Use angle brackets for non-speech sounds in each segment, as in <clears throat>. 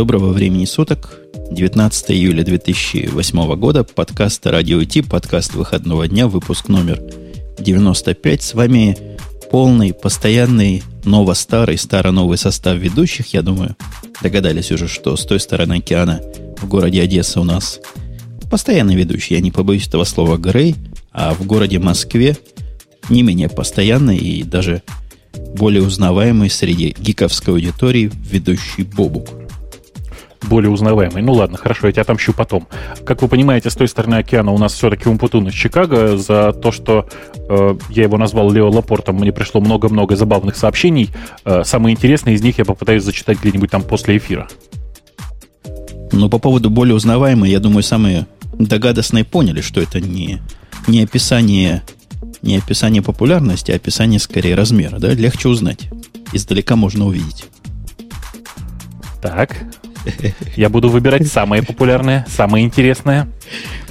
Доброго времени суток. 19 июля 2008 года. Подкаст «Радио Ти», подкаст выходного дня, выпуск номер 95. С вами полный, постоянный, ново-старый, старо-новый состав ведущих. Я думаю, догадались уже, что с той стороны океана в городе Одесса у нас постоянный ведущий, я не побоюсь этого слова, Грей, а в городе Москве не менее постоянный и даже более узнаваемый среди гиковской аудитории ведущий Бобук более узнаваемый. Ну ладно, хорошо, я тебя отомщу потом. Как вы понимаете, с той стороны океана у нас все-таки Умпутун из Чикаго. За то, что э, я его назвал Лео Лапортом, мне пришло много-много забавных сообщений. Э, самые интересные из них я попытаюсь зачитать где-нибудь там после эфира. Ну, по поводу более узнаваемой, я думаю, самые догадочные поняли, что это не, не описание не описание популярности, а описание скорее размера, да? Легче узнать. Издалека можно увидеть. Так, я буду выбирать самое популярное, самое интересное.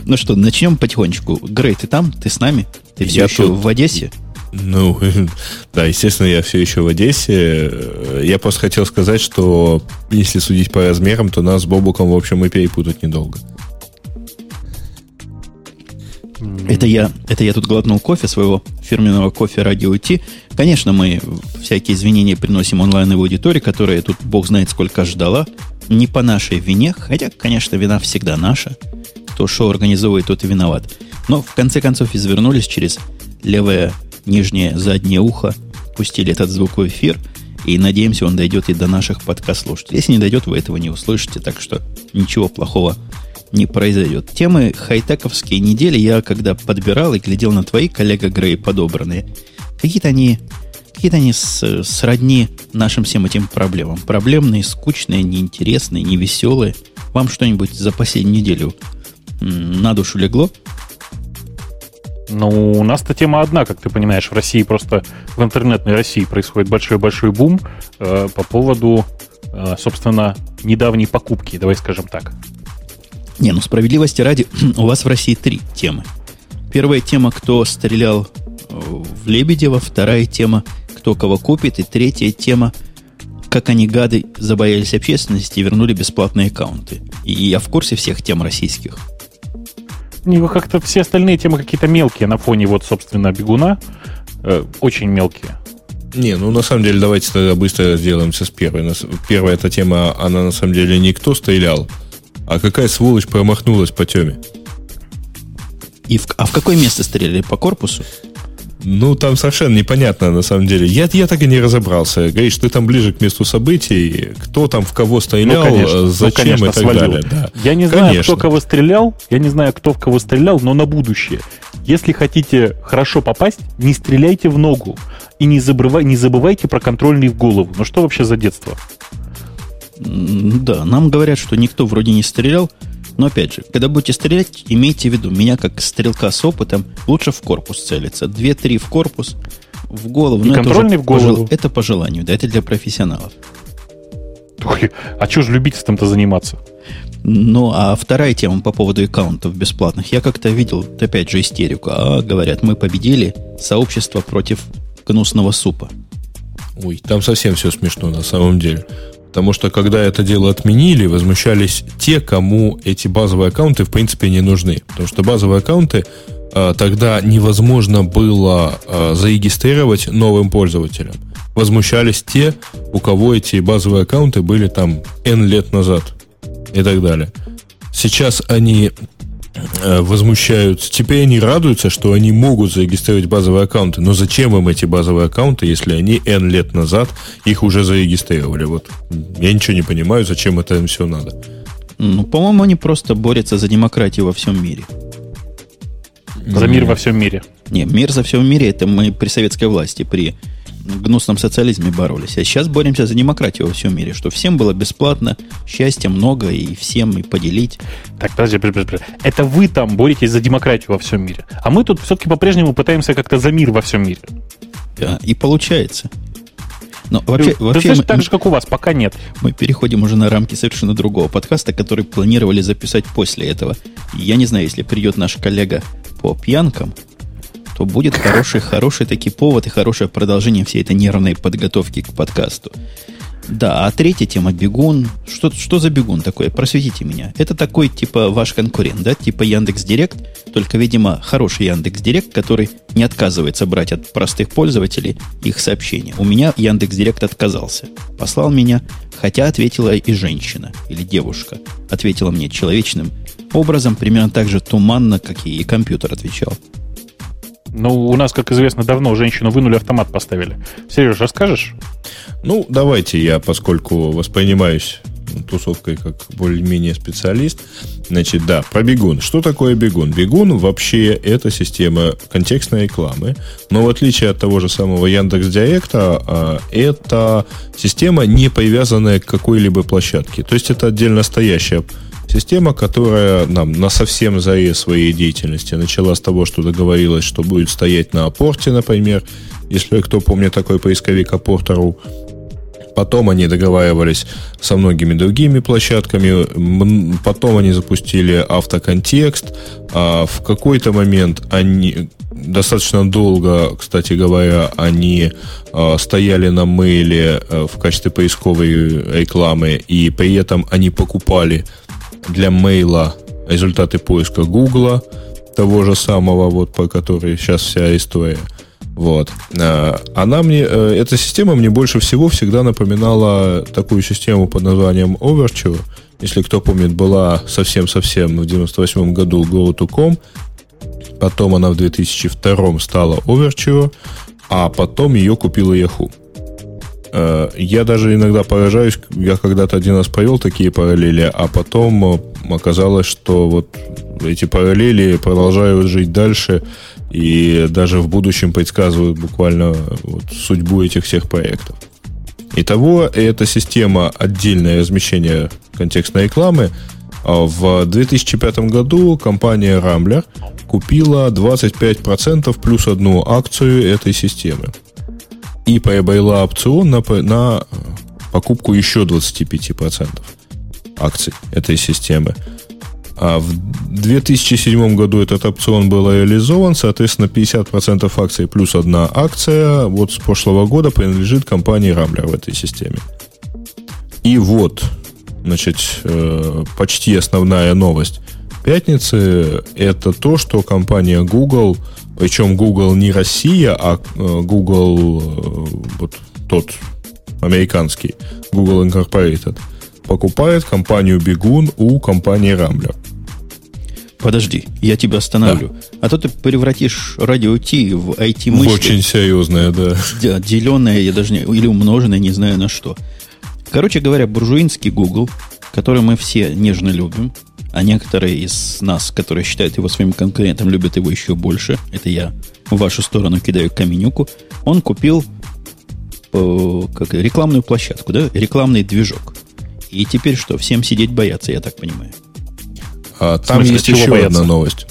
Ну что, начнем потихонечку. Грей, ты там? Ты с нами? Ты все я еще тут... в Одессе? Ну, <laughs> да, естественно, я все еще в Одессе. Я просто хотел сказать, что если судить по размерам, то нас с Бобуком, в общем, и перепутать недолго. Это я, это я тут глотнул кофе, своего фирменного кофе Радио Ти. Конечно, мы всякие извинения приносим онлайн аудитории, которая тут бог знает сколько ждала. Не по нашей вине, хотя, конечно, вина всегда наша. Кто шоу организовывает, тот и виноват. Но в конце концов извернулись через левое нижнее заднее ухо, пустили этот звук в эфир, и надеемся, он дойдет и до наших подкаст-слушателей. Если не дойдет, вы этого не услышите, так что ничего плохого не произойдет. Темы хай-тековские недели я когда подбирал и глядел на твои, коллега Грей, подобранные, какие-то они, какие-то они с, сродни нашим всем этим проблемам. Проблемные, скучные, неинтересные, невеселые. Вам что-нибудь за последнюю неделю на душу легло? Ну, у нас-то тема одна, как ты понимаешь, в России просто в интернетной России происходит большой-большой бум э, по поводу, э, собственно, недавней покупки, давай скажем так. Не, ну справедливости ради, <clears throat> у вас в России три темы. Первая тема, кто стрелял э, в Лебедева, вторая тема, кто кого купит, и третья тема, как они, гады, забоялись общественности и вернули бесплатные аккаунты. И я в курсе всех тем российских. Не, как-то все остальные темы какие-то мелкие на фоне вот, собственно, бегуна. Э, очень мелкие. Не, ну на самом деле давайте тогда быстро сделаемся с первой. Первая эта тема, она на самом деле не кто стрелял, а какая сволочь промахнулась по теме? И в, а в какое место стреляли? По корпусу? Ну, там совершенно непонятно, на самом деле. Я, я так и не разобрался. Говоришь, ты там ближе к месту событий. Кто там в кого стрелял, ну, конечно, зачем ну, конечно, и так свалил. далее. Да. Я не знаю, конечно. кто кого стрелял. Я не знаю, кто в кого стрелял, но на будущее. Если хотите хорошо попасть, не стреляйте в ногу. И не, забывай, не забывайте про контрольный в голову. Ну что вообще за детство? Да, нам говорят, что никто вроде не стрелял. Но опять же, когда будете стрелять, имейте в виду, меня как стрелка с опытом лучше в корпус целиться. Две-три в корпус, в голову. И контрольный в голову. Пожел... Это по желанию, да, это для профессионалов. Ой, а что же любительством-то заниматься? Ну, а вторая тема по поводу аккаунтов бесплатных. Я как-то видел, опять же, истерику. А, говорят, мы победили сообщество против гнусного супа. Ой, там совсем все смешно на самом деле. Потому что когда это дело отменили, возмущались те, кому эти базовые аккаунты в принципе не нужны. Потому что базовые аккаунты э, тогда невозможно было э, зарегистрировать новым пользователям. Возмущались те, у кого эти базовые аккаунты были там N лет назад и так далее. Сейчас они возмущаются. Теперь они радуются, что они могут зарегистрировать базовые аккаунты. Но зачем им эти базовые аккаунты, если они N лет назад их уже зарегистрировали? Вот я ничего не понимаю, зачем это им все надо. Ну, по-моему, они просто борются за демократию во всем мире. За мир во всем мире. Не, мир за всем мире это мы при советской власти, при гнусном социализме боролись. А сейчас боремся за демократию во всем мире, что всем было бесплатно, счастья много и всем и поделить. Так, подожди, подожди, подожди. Это вы там боретесь за демократию во всем мире. А мы тут все-таки по-прежнему пытаемся как-то за мир во всем мире. Да, и получается. Но вообще, ты, вообще мы, так же, как у вас, пока нет. Мы переходим уже на рамки совершенно другого подкаста, который планировали записать после этого. Я не знаю, если придет наш коллега по пьянкам, то будет хороший, хороший таки повод и хорошее продолжение всей этой нервной подготовки к подкасту. Да, а третья тема бегун. Что, что за бегун такой? Просветите меня. Это такой, типа, ваш конкурент, да? Типа Яндекс Директ, только, видимо, хороший Яндекс Директ, который не отказывается брать от простых пользователей их сообщения. У меня Яндекс Директ отказался. Послал меня, хотя ответила и женщина, или девушка. Ответила мне человечным образом, примерно так же туманно, как и компьютер отвечал. Ну, у нас, как известно, давно женщину вынули, автомат поставили. Сереж, расскажешь? Ну, давайте я, поскольку воспринимаюсь тусовкой как более-менее специалист. Значит, да, про бегун. Что такое бегун? Бегун вообще это система контекстной рекламы, но в отличие от того же самого Яндекс Директа, а, это система не привязанная к какой-либо площадке. То есть это отдельно стоящая Система, которая нам на совсем заре своей деятельности начала с того, что договорилась, что будет стоять на апорте, например, если кто помнит такой поисковик апорт.ру, Потом они договаривались со многими другими площадками. Потом они запустили автоконтекст. А в какой-то момент они достаточно долго, кстати говоря, они а, стояли на мейле а, в качестве поисковой рекламы, и при этом они покупали для мейла результаты поиска Гугла, того же самого, вот по которой сейчас вся история. Вот. А, она мне, э, эта система мне больше всего всегда напоминала такую систему под названием Overture. Если кто помнит, была совсем-совсем в 98 году Go2Com, потом она в 2002 стала Overture, а потом ее купила Yahoo. Э, я даже иногда поражаюсь, я когда-то один раз провел такие параллели, а потом э, оказалось, что вот эти параллели продолжают жить дальше и даже в будущем предсказывают буквально вот судьбу этих всех проектов. Итого, эта система отдельное размещение контекстной рекламы. А в 2005 году компания Rambler купила 25% плюс одну акцию этой системы и приобрела опцион на, на покупку еще 25% акций этой системы. А в 2007 году этот опцион был реализован, соответственно, 50% акций плюс одна акция вот с прошлого года принадлежит компании Rambler в этой системе. И вот, значит, э, почти основная новость пятницы – это то, что компания Google – причем Google не Россия, а э, Google э, вот тот американский, Google Incorporated, покупает компанию Бегун у компании Rambler. Подожди, я тебя остановлю. Да. А то ты превратишь радио T в IT-мысли. В очень серьезное, да. Да, деленное, я даже не... Или умноженное, не знаю на что. Короче говоря, буржуинский Google, который мы все нежно любим, а некоторые из нас, которые считают его своим конкурентом, любят его еще больше. Это я в вашу сторону кидаю каменюку. Он купил э, как, рекламную площадку, да? Рекламный движок. И теперь что, всем сидеть бояться, я так понимаю. А там смысле, есть еще бояться? одна новость.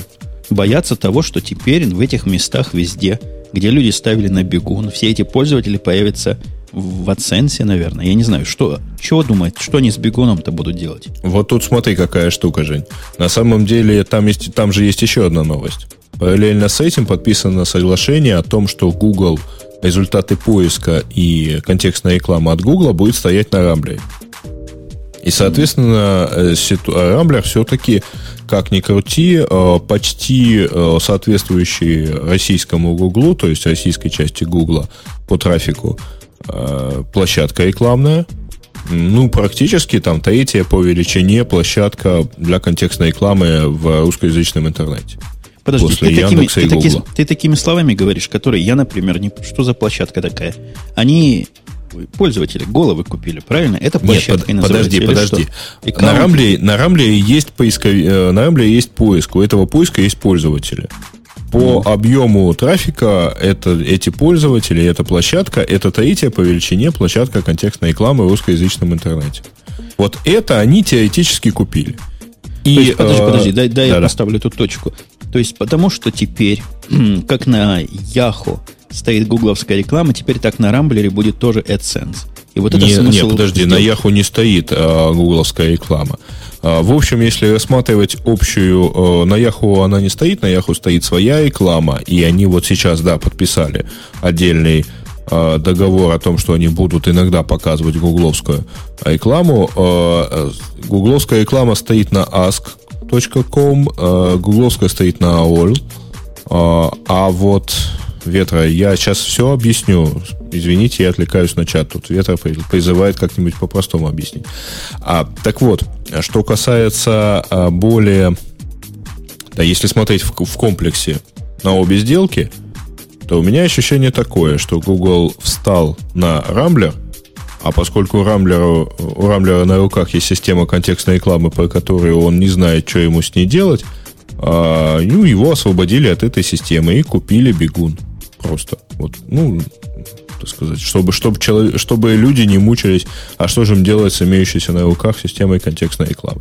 Бояться того, что теперь в этих местах везде, где люди ставили на бегун, все эти пользователи появятся в AdSense, наверное. Я не знаю, что, чего думать, что они с бегуном-то будут делать. Вот тут смотри, какая штука, Жень. На самом деле, там, есть, там же есть еще одна новость. Параллельно с этим подписано соглашение о том, что Google результаты поиска и контекстная реклама от Google будет стоять на Рамблере. И, соответственно, Рамблер все-таки, как ни крути, э, почти э, соответствующий российскому Гуглу, то есть российской части Гугла по трафику, Э, площадка рекламная. Ну, практически там третья по величине площадка для контекстной рекламы в русскоязычном интернете. Подожди, ты такими, ты, таки, ты такими словами говоришь, которые я, например, не... Что за площадка такая? Они пользователи головы купили, правильно? Это площадка Нет, под, подожди, подожди. На Рамбле, на Рамбле есть поиск, э, на Рамбле есть поиск. У этого поиска есть пользователи. По объему трафика это, эти пользователи, эта площадка, это третья по величине площадка контекстной рекламы в русскоязычном интернете. Вот это они теоретически купили. И, То есть, подожди, э, подожди, дай, дай да, я поставлю эту точку. То есть, потому что теперь, <clears throat> как на Yahoo стоит гугловская реклама, теперь так на Рамблере будет тоже AdSense. И вот это не, смысл... Не, подожди, сделки. на Yahoo не стоит а, гугловская реклама. А, в общем, если рассматривать общую, а, на Yahoo она не стоит, на Yahoo стоит своя реклама, и они вот сейчас, да, подписали отдельный э, договор о том, что они будут иногда показывать гугловскую рекламу. Э, гугловская реклама стоит на ask.com, э, гугловская стоит на AOL, э, а вот Ветра, я сейчас все объясню. Извините, я отвлекаюсь на чат. Тут Ветра призывает как-нибудь по-простому объяснить. А, так вот, что касается а, более... Да, если смотреть в, в комплексе на обе сделки, то у меня ощущение такое, что Google встал на Рамблер, а поскольку у Рамблера, у Рамблера на руках есть система контекстной рекламы, по которой он не знает, что ему с ней делать, а, ну, его освободили от этой системы и купили бегун. Просто. Вот, ну, так сказать, чтобы, чтобы, человек, чтобы люди не мучились, а что же им делать с имеющейся на руках системой контекстной рекламы.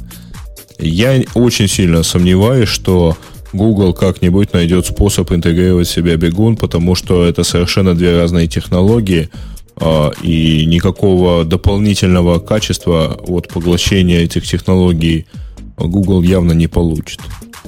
Я очень сильно сомневаюсь, что Google как-нибудь найдет способ интегрировать в себя бегун, потому что это совершенно две разные технологии, а, и никакого дополнительного качества от поглощения этих технологий Google явно не получит.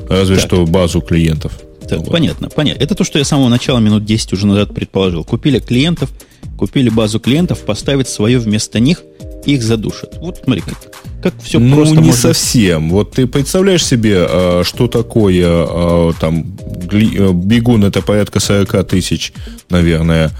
Разве так. что базу клиентов. Так, вот. понятно, понятно. Это то, что я с самого начала минут 10 уже назад предположил. Купили клиентов, купили базу клиентов, поставить свое вместо них, их задушат. Вот смотри, как, как все ну, просто. Ну, не можно... совсем. Вот ты представляешь себе, а, что такое а, там э, бегун это порядка 40 тысяч, наверное,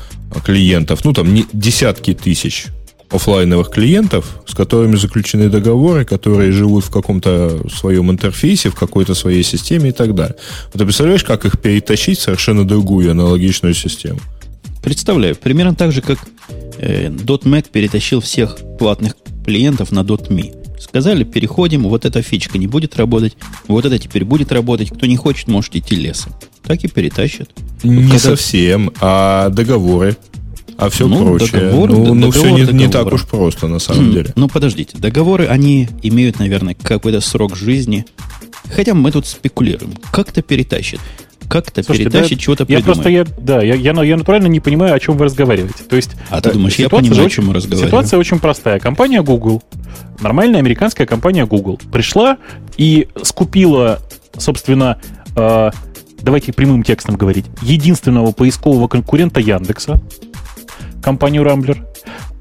клиентов. Ну, там не, десятки тысяч офлайновых клиентов, с которыми заключены договоры, которые живут в каком-то своем интерфейсе, в какой-то своей системе и так далее. Вот ты представляешь, как их перетащить в совершенно другую аналогичную систему? Представляю. Примерно так же, как э, .Mac перетащил всех платных клиентов на .me. Сказали, переходим, вот эта фичка не будет работать, вот это теперь будет работать. Кто не хочет, может идти лесом. Так и перетащат. Не вот когда... совсем. А договоры? А все ну, прочее. Договор, ну, ну все не, не так уж просто, на самом деле. Ну, подождите. Договоры, они имеют, наверное, какой-то срок жизни. Хотя мы тут спекулируем. Как-то перетащит как-то Слушайте, перетащить, да, чего-то придумать. Я просто, я, да, я, я, я натурально не понимаю, о чем вы разговариваете. То есть, а ты думаешь, я понимаю, о чем мы разговариваем? Ситуация очень простая. Компания Google, нормальная американская компания Google, пришла и скупила, собственно, э, давайте прямым текстом говорить, единственного поискового конкурента Яндекса, компанию Рамблер,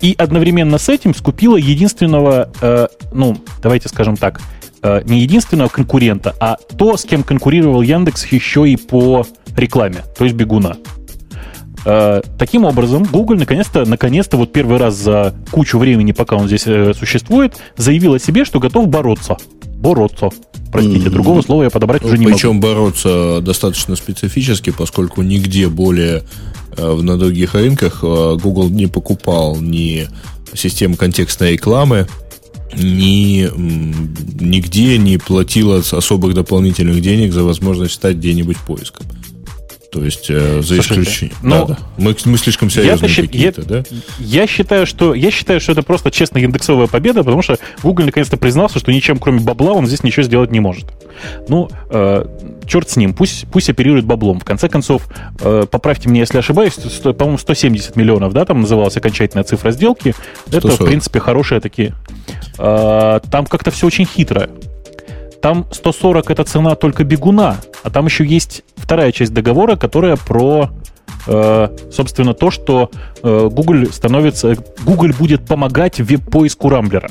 и одновременно с этим скупила единственного, э, ну, давайте скажем так, э, не единственного конкурента, а то, с кем конкурировал Яндекс еще и по рекламе, то есть бегуна. Э, таким образом, Google наконец-то, наконец-то, вот первый раз за кучу времени, пока он здесь э, существует, заявил о себе, что готов бороться. Бороться. Простите, mm-hmm. другого слова я подобрать уже не Причем могу. Причем бороться достаточно специфически, поскольку нигде более на других рынках э, Google не покупал ни систему контекстной рекламы, ни, нигде не платила особых дополнительных денег за возможность стать где-нибудь поиском. То есть, э, за исключением. Ну, да, да. Мы, мы слишком серьезные какие-то, я, да? Я считаю, что, я считаю, что это просто честная индексовая победа, потому что Google наконец-то признался, что ничем, кроме бабла, он здесь ничего сделать не может. Ну, э, черт с ним, пусть, пусть оперирует баблом. В конце концов, э, поправьте меня, если ошибаюсь, по-моему, 170 миллионов, да, там называлась окончательная цифра сделки. 140. Это, в принципе, хорошие такие. Э, там как-то все очень хитро. Там 140 это цена только бегуна, а там еще есть вторая часть договора, которая про э, собственно, то, что э, Google становится, Google будет помогать веб-поиску Рамблера.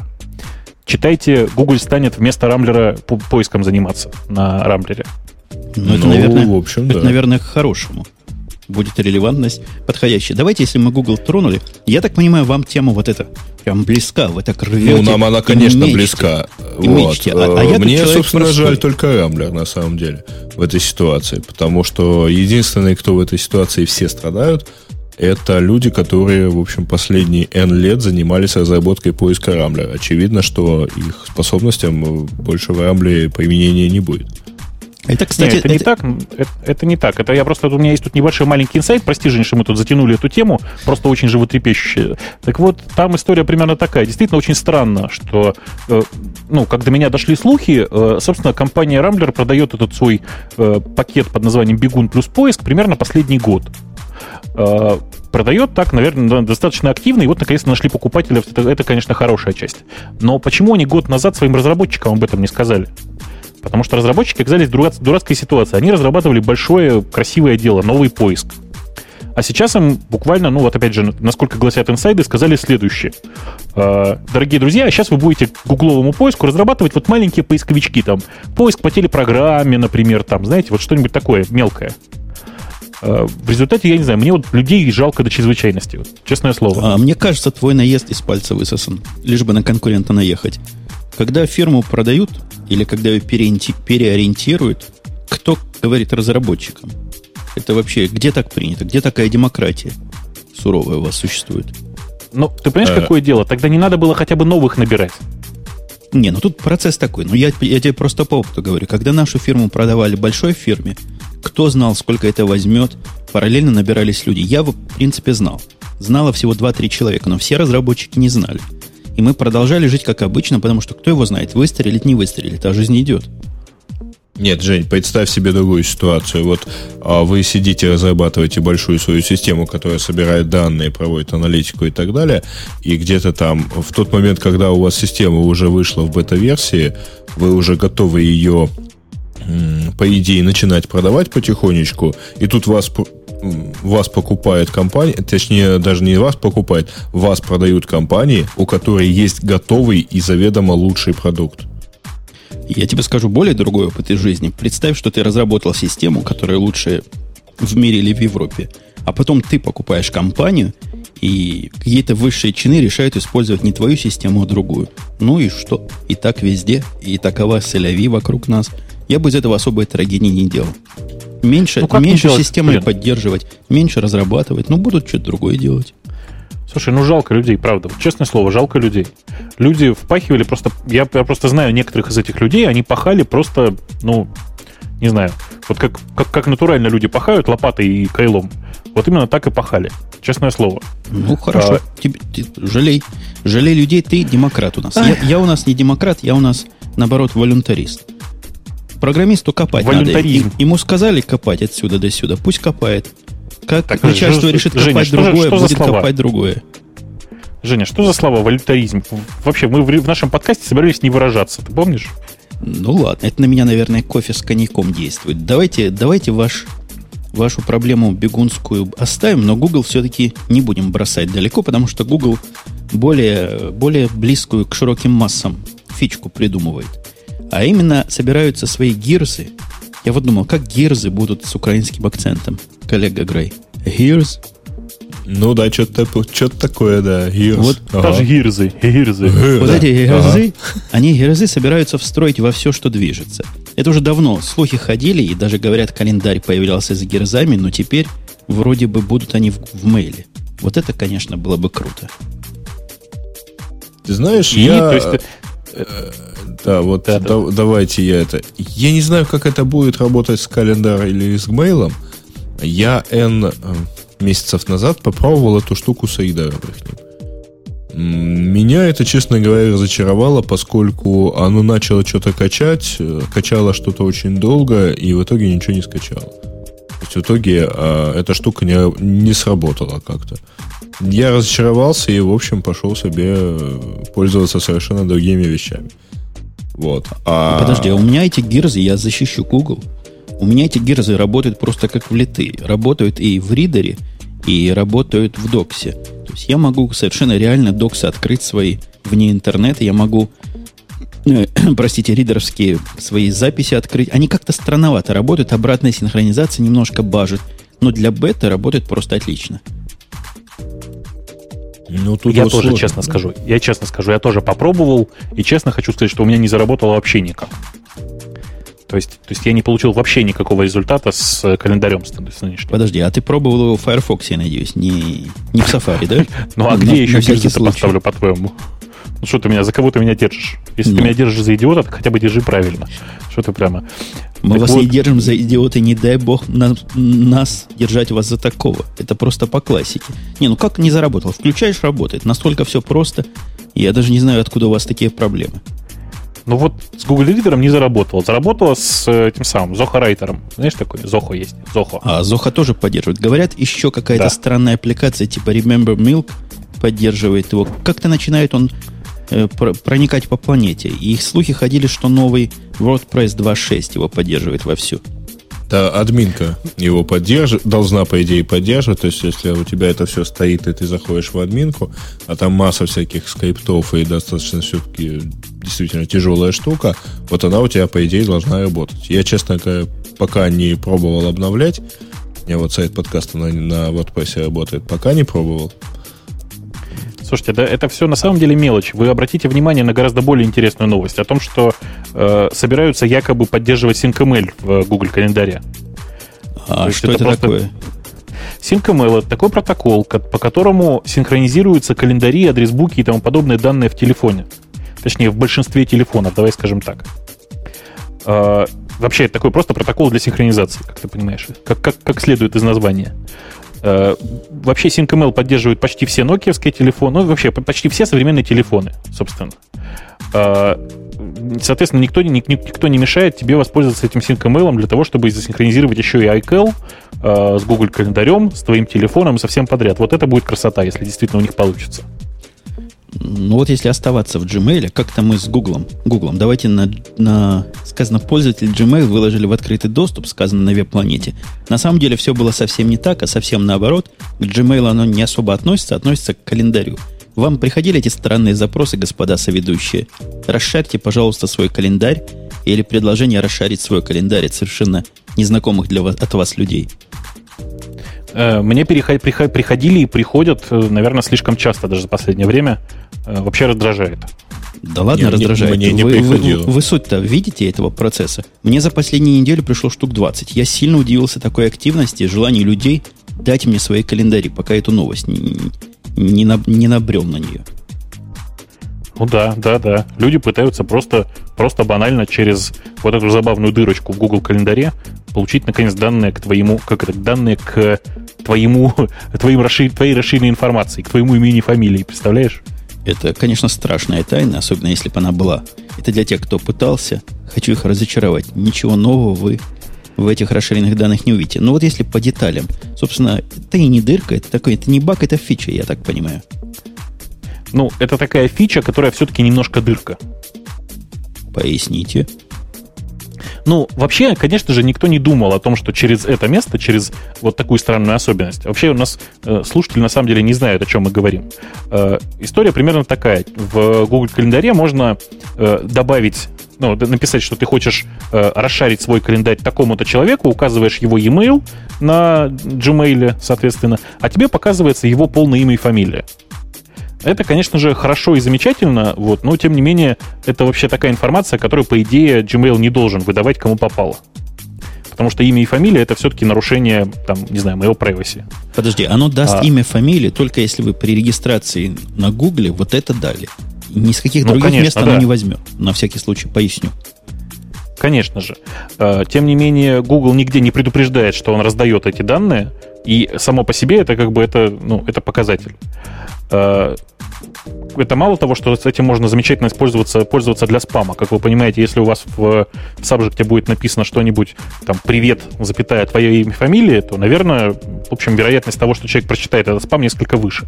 Читайте, Google станет вместо Рамблера по поиском заниматься на Рамблере. Ну, это, ну, наверное, в общем, это, да. наверное, к хорошему будет релевантность подходящая. Давайте, если мы Google тронули, я так понимаю, вам тема вот эта прям близка, вы так рвете. Ну, нам она, конечно, мечте, близка. Вот. А, а я Мне, собственно, простой. жаль только Рамблер, на самом деле, в этой ситуации. Потому что единственный, кто в этой ситуации все страдают, это люди, которые, в общем, последние N лет занимались разработкой поиска Рамблера. Очевидно, что их способностям больше в Рамблере применения не будет. Это, кстати, Нет, это, это не так. Это, это не так. Это я просто у меня есть тут небольшой маленький инсайт. Прости, Жень, что мы тут затянули эту тему, просто очень животрепещущая. Так вот, там история примерно такая. Действительно очень странно, что, э, ну, как до меня дошли слухи, э, собственно, компания Rambler продает этот свой э, пакет под названием Бегун плюс поиск примерно последний год э, продает так, наверное, достаточно активно, и вот наконец-то нашли покупателя. Это, это, конечно, хорошая часть. Но почему они год назад своим разработчикам об этом не сказали? Потому что разработчики оказались в дурацкой ситуации. Они разрабатывали большое, красивое дело, новый поиск. А сейчас им буквально, ну вот опять же, насколько гласят инсайды, сказали следующее. Э, дорогие друзья, сейчас вы будете гугловому поиску разрабатывать вот маленькие поисковички, там, поиск по телепрограмме, например, там, знаете, вот что-нибудь такое мелкое. Э, в результате, я не знаю, мне вот людей жалко до чрезвычайности, вот, честное слово. А мне кажется, твой наезд из пальца высосан, лишь бы на конкурента наехать. Когда фирму продают или когда ее переориентируют, кто говорит разработчикам? Это вообще где так принято? Где такая демократия суровая у вас существует? Ну, ты понимаешь, а... какое дело? Тогда не надо было хотя бы новых набирать. Не, ну тут процесс такой. Ну, я, я тебе просто по опыту говорю. Когда нашу фирму продавали большой фирме, кто знал, сколько это возьмет, параллельно набирались люди. Я, в принципе, знал. Знало всего 2-3 человека, но все разработчики не знали. И мы продолжали жить как обычно, потому что кто его знает, выстрелит, не выстрелит, а жизнь идет. Нет, Жень, представь себе другую ситуацию. Вот а вы сидите, разрабатываете большую свою систему, которая собирает данные, проводит аналитику и так далее, и где-то там в тот момент, когда у вас система уже вышла в бета-версии, вы уже готовы ее, по идее, начинать продавать потихонечку, и тут вас вас покупает компания, точнее, даже не вас покупает, вас продают компании, у которой есть готовый и заведомо лучший продукт. Я тебе скажу более другой опыт из жизни. Представь, что ты разработал систему, которая лучшая в мире или в Европе, а потом ты покупаешь компанию, и какие-то высшие чины решают использовать не твою систему, а другую. Ну и что? И так везде, и такова соляви вокруг нас. Я бы из этого особой трагедии не делал. Меньше, ну, меньше системы поддерживать, меньше разрабатывать, ну будут что-то другое делать. Слушай, ну жалко людей, правда. Честное слово, жалко людей. Люди впахивали просто... Я, я просто знаю некоторых из этих людей, они пахали просто, ну, не знаю, вот как, как, как натурально люди пахают лопатой и кайлом. Вот именно так и пахали. Честное слово. Ну, хорошо. А... Тебе, ты, жалей. Жалей людей, ты демократ у нас. Я, я у нас не демократ, я у нас, наоборот, волюнтарист. Программисту копать Волюнтаризм. надо. Ему сказали копать отсюда до сюда. Пусть копает. Как так, начальство решит Женя, копать что другое, что будет копать другое. Женя, что за слова волюнтаризм? Вообще, мы в нашем подкасте собирались не выражаться, ты помнишь? Ну ладно, это на меня, наверное, кофе с коньяком действует. Давайте, давайте ваш, вашу проблему бегунскую оставим, но Google все-таки не будем бросать далеко, потому что Google более, более близкую к широким массам фичку придумывает. А именно собираются свои гирсы я вот думал, как гирзы будут с украинским акцентом, коллега Грей. Гирз? Ну да, что-то что такое, да. Гирз. Вот ага. даже гирзы. гирзы. Вот эти гирзы, ага. они гирзы собираются встроить во все, что движется. Это уже давно слухи ходили, и даже говорят, календарь появлялся с гирзами, но теперь вроде бы будут они в, в мейле. Вот это, конечно, было бы круто. Ты знаешь, и, я... То есть, э, да, вот да, да. Да, давайте я это. Я не знаю, как это будет работать с календаром или с гмейлом. Я N э, месяцев назад попробовал эту штуку с Aidarом. Меня это, честно говоря, разочаровало, поскольку оно начало что-то качать, э, качало что-то очень долго, и в итоге ничего не скачало. То есть в итоге а, эта штука не, не сработала как-то. Я разочаровался и, в общем, пошел себе э, пользоваться совершенно другими вещами. Вот. А... Подожди, а у меня эти гирзы, я защищу Google. У меня эти гирзы работают просто как влитые. Работают и в ридере, и работают в доксе. То есть я могу совершенно реально доксы открыть свои вне интернета. Я могу, э, <clears throat> простите, ридеровские свои записи открыть. Они как-то странновато работают. Обратная синхронизация немножко бажит. Но для бета работает просто отлично. Ну, тут я тоже сложно, честно скажу. Я честно скажу, я тоже попробовал, и честно хочу сказать, что у меня не заработало вообще никак. То есть, то есть я не получил вообще никакого результата с э, календарем с нынешним. Подожди, а ты пробовал его в Firefox, я надеюсь, не, не в Safari, да? <laughs> Ну а где еще гильзы поставлю, по-твоему? Ну что ты меня, за кого ты меня держишь? Если ты ну. меня держишь за идиота, то хотя бы держи правильно. Что ты прямо... Мы так вас вот... не держим за идиоты, не дай бог на, нас держать вас за такого. Это просто по классике. Не, ну как не заработал? Включаешь, работает. Настолько все просто. Я даже не знаю, откуда у вас такие проблемы. Ну вот с Google Reader не заработало. Заработало с этим самым Zoho Writer. Знаешь, такой Zoho есть. Zoho. А, Zoho тоже поддерживает. Говорят, еще какая-то да. странная аппликация типа Remember Milk поддерживает его. Как-то начинает он Э, проникать по планете. И их слухи ходили, что новый WordPress 2.6 его поддерживает вовсю. Да, админка его поддерживает, должна, по идее, поддерживать. То есть, если у тебя это все стоит, и ты заходишь в админку, а там масса всяких скриптов и достаточно все-таки действительно тяжелая штука, вот она у тебя, по идее, должна работать. Я, честно говоря, пока не пробовал обновлять. У меня вот сайт подкаста на, на WordPress работает. Пока не пробовал. Слушайте, да, это все на самом деле мелочь. Вы обратите внимание на гораздо более интересную новость о том, что э, собираются якобы поддерживать SyncML в Google календаре. А что это, это такое? SyncML — это такой протокол, по которому синхронизируются календари, адресбуки и тому подобные данные в телефоне. Точнее, в большинстве телефонов, давай скажем так. Э, вообще, это такой просто протокол для синхронизации, как ты понимаешь, как, как, как следует из названия. Э, вообще SyncML поддерживает почти все нокиевские телефоны, ну, вообще почти все современные телефоны, собственно. Э, соответственно, никто, никто не мешает тебе воспользоваться этим SyncML для того, чтобы засинхронизировать еще и iCal э, с Google календарем, с твоим телефоном, со всем подряд. Вот это будет красота, если действительно у них получится. Ну вот если оставаться в Gmail, как-то мы с Гуглом, Гуглом, давайте на, на, сказано, пользователь Gmail выложили в открытый доступ, сказано на веб-планете. На самом деле все было совсем не так, а совсем наоборот. К Gmail оно не особо относится, относится к календарю. Вам приходили эти странные запросы, господа соведущие? Расшарьте, пожалуйста, свой календарь или предложение расшарить свой календарь от совершенно незнакомых для вас, от вас людей. Э, мне приходили и приходят, э, наверное, слишком часто даже за последнее время. Э, вообще раздражает. Да ладно, не, раздражает. Мне не вы, вы, вы, вы суть-то видите этого процесса? Мне за последнюю неделю пришло штук 20. Я сильно удивился такой активности желанию людей дать мне свои календари, пока эту новость не, не, на, не набрел на нее. Ну да, да, да. Люди пытаются просто, просто банально через вот эту забавную дырочку в Google календаре получить, наконец, данные к твоему, как это, данные к твоему, <laughs> твоим расшир, твоей расширенной информации, к твоему имени и фамилии, представляешь? Это, конечно, страшная тайна, особенно если бы она была. Это для тех, кто пытался. Хочу их разочаровать. Ничего нового вы в этих расширенных данных не увидите. Но вот если по деталям, собственно, это и не дырка, это такой, это не баг, это фича, я так понимаю. Ну, это такая фича, которая все-таки немножко дырка. Поясните. Ну, вообще, конечно же, никто не думал о том, что через это место, через вот такую странную особенность. Вообще у нас э, слушатели на самом деле не знают, о чем мы говорим. Э, история примерно такая. В Google календаре можно э, добавить ну, написать, что ты хочешь э, расшарить свой календарь такому-то человеку, указываешь его e-mail на Gmail, соответственно, а тебе показывается его полное имя и фамилия. Это, конечно же, хорошо и замечательно, вот, но, тем не менее, это вообще такая информация, которую, по идее, Gmail не должен выдавать кому попало. Потому что имя и фамилия это все-таки нарушение, там, не знаю, моего privacy. Подожди, оно даст а... имя, фамилию только если вы при регистрации на Гугле вот это дали. Ни с каких ну, других конечно, мест оно да. не возьмет. На всякий случай поясню. Конечно же. А, тем не менее, Google нигде не предупреждает, что он раздает эти данные, и само по себе это как бы это, ну, это показатель. А, это мало того, что с этим можно замечательно использоваться, пользоваться для спама. Как вы понимаете, если у вас в, в сабжекте будет написано что-нибудь, там, привет, запятая, твое имя, фамилия, то, наверное, в общем, вероятность того, что человек прочитает этот спам, несколько выше.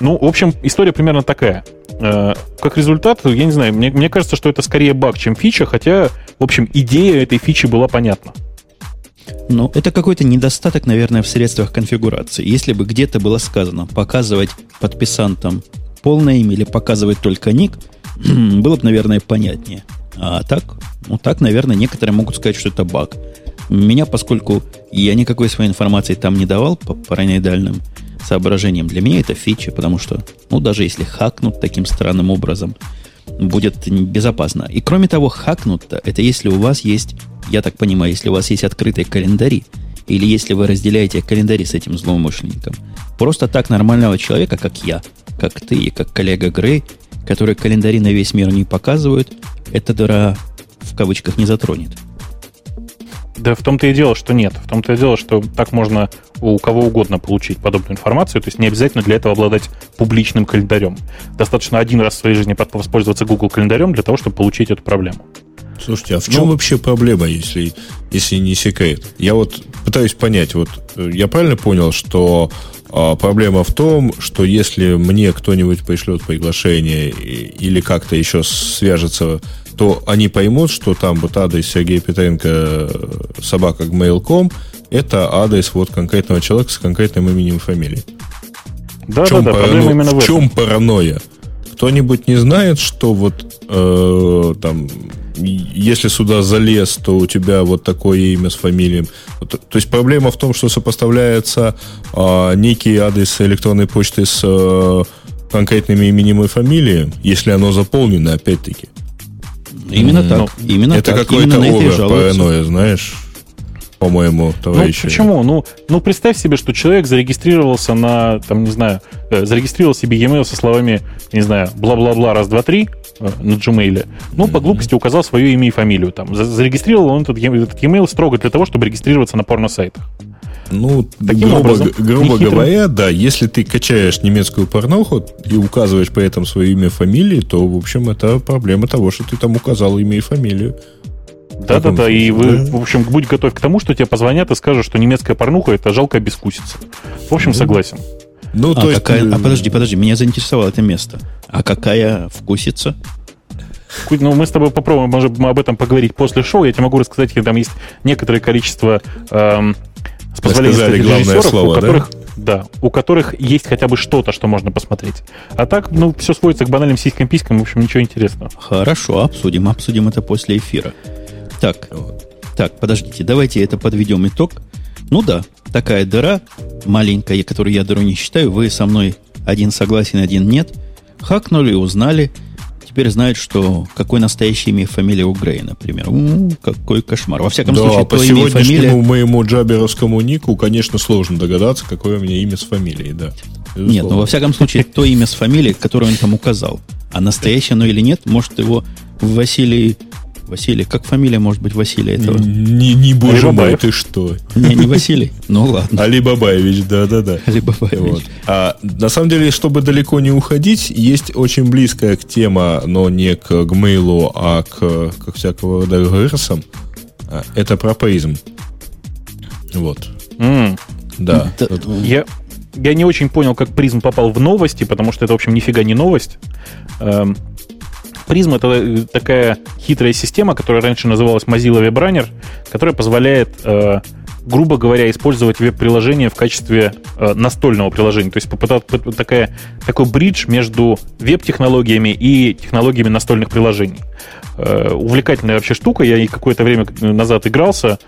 Ну, в общем, история примерно такая. А, как результат, я не знаю, мне, мне кажется, что это скорее баг, чем фича, хотя, в общем, идея этой фичи была понятна. Ну, это какой-то недостаток, наверное, в средствах конфигурации. Если бы где-то было сказано показывать подписантам полное имя или показывать только ник, <clears throat> было бы, наверное, понятнее. А так, ну так, наверное, некоторые могут сказать, что это баг. Меня, поскольку я никакой своей информации там не давал по параноидальным соображениям, для меня это фича, потому что, ну, даже если хакнут таким странным образом, будет безопасно. И кроме того, хакнут-то, это если у вас есть, я так понимаю, если у вас есть открытые календари, или если вы разделяете календари с этим злоумышленником. Просто так нормального человека, как я, как ты и как коллега Грей, которые календари на весь мир не показывают, эта дыра в кавычках не затронет. Да в том-то и дело, что нет. В том-то и дело, что так можно у кого угодно получить подобную информацию. То есть не обязательно для этого обладать публичным календарем. Достаточно один раз в своей жизни воспользоваться Google календарем для того, чтобы получить эту проблему. Слушайте, а в чем ну, вообще проблема, если, если не секрет? Я вот пытаюсь понять, вот э, я правильно понял, что а, проблема в том, что если мне кто-нибудь пришлет приглашение или как-то еще свяжется то они поймут, что там вот адрес Сергея Петренко э, собака mail.com это адрес вот конкретного человека с конкретным именем и фамилией. Да, да, да, проблема именно в, в чем паранойя? Кто-нибудь не знает, что вот э, там, если сюда залез, то у тебя вот такое имя с фамилией. То, то есть проблема в том, что сопоставляется э, некий адрес электронной почты с э, конкретными именем и фамилией, если оно заполнено, опять-таки. Именно mm, так. Именно это так. какой-то овер паранойя, знаешь по-моему, товарищи. Ну, почему? Ну, ну, представь себе, что человек зарегистрировался на, там, не знаю, э, зарегистрировал себе e-mail со словами, не знаю, бла-бла-бла, раз, два, три э, на Gmail. Ну, mm-hmm. по глупости указал свое имя и фамилию. Там, зарегистрировал он этот, этот e-mail строго для того, чтобы регистрироваться на порно-сайтах. Ну, Таким грубо, образом, грубо говоря, да, если ты качаешь немецкую порнуху и указываешь при этом свое имя и фамилию, то, в общем, это проблема того, что ты там указал имя и фамилию. Да-да-да, и вы, в общем, будь готов к тому, что тебе позвонят и скажут, что немецкая порнуха – это жалкая бескусица. В общем, согласен. Ну, а, то есть... какая... а подожди, подожди, меня заинтересовало это место. А какая вкусица? Ну, мы с тобой попробуем, может, об этом поговорить после шоу. Я тебе могу рассказать, там есть некоторое количество эм, с позволения сказать, режиссеров, слово, у которых, да? да, у которых есть хотя бы что-то, что можно посмотреть. А так, ну, все сводится к банальным сиськам-писькам, в общем, ничего интересного. Хорошо, обсудим, обсудим это после эфира. Так, так, подождите, давайте это подведем итог. Ну да, такая дыра маленькая, которую я дыру не считаю, вы со мной один согласен, один нет. Хакнули, узнали, теперь знают, что какой настоящее имя и фамилия у Грей, например. У, какой кошмар. Во всяком да, случае, по сегодняшнему фамилия... моему джаберовскому нику, конечно, сложно догадаться, какое у меня имя с фамилией, да. Безусловно. Нет, ну во всяком случае, то имя с фамилией, которое он там указал. А настоящее оно или нет, может его Василий Василий, как фамилия может быть Василия этого? Не, не боже мой, ты что? Не, не Василий. Ну ладно. Али Бабаевич, да-да-да. Али Бабаевич. Вот. А, на самом деле, чтобы далеко не уходить, есть очень близкая к тема, но не к Gmail, а к, к всякого рода гэрсам. А, это пропоизм. Вот. Mm. Да. да. Я, я не очень понял, как призм попал в новости, потому что это, в общем, нифига не новость. Эм, Prism это э, такая хитрая система, которая раньше называлась Mozilla WebRunner, которая позволяет, э, грубо говоря, использовать веб-приложение в качестве э, настольного приложения. То есть такая, такой бридж между веб-технологиями и технологиями настольных приложений. Э, увлекательная вообще штука. Я и какое-то время назад игрался.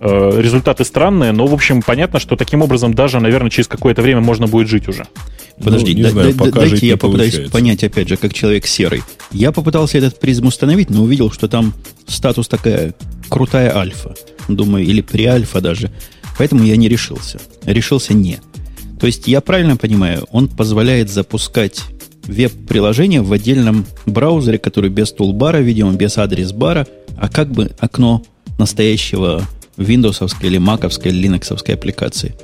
Э, результаты странные, но, в общем, понятно, что таким образом даже, наверное, через какое-то время можно будет жить уже. Подожди, ну, да, знаю, да, дайте я попытаюсь получается. понять, опять же, как человек серый. Я попытался этот призм установить, но увидел, что там статус такая крутая альфа. Думаю, или при-альфа даже. Поэтому я не решился. Решился не. То есть я правильно понимаю, он позволяет запускать веб-приложение в отдельном браузере, который без тулбара, видимо, без адрес-бара, а как бы окно настоящего Windows или Mac или Linux аппликации.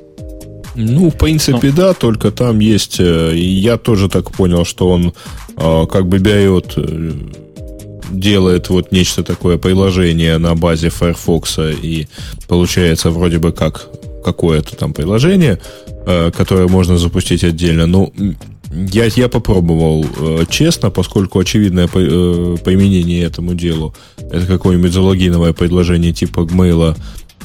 Ну, в принципе, ну. да, только там есть, э, я тоже так понял, что он э, как бы берет, э, делает вот нечто такое приложение на базе Firefox, и получается вроде бы как какое-то там приложение, которое можно запустить отдельно. Ну, я, я попробовал э, честно, поскольку очевидное по, э, применение этому делу это какое-нибудь залогиновое предложение типа Gmail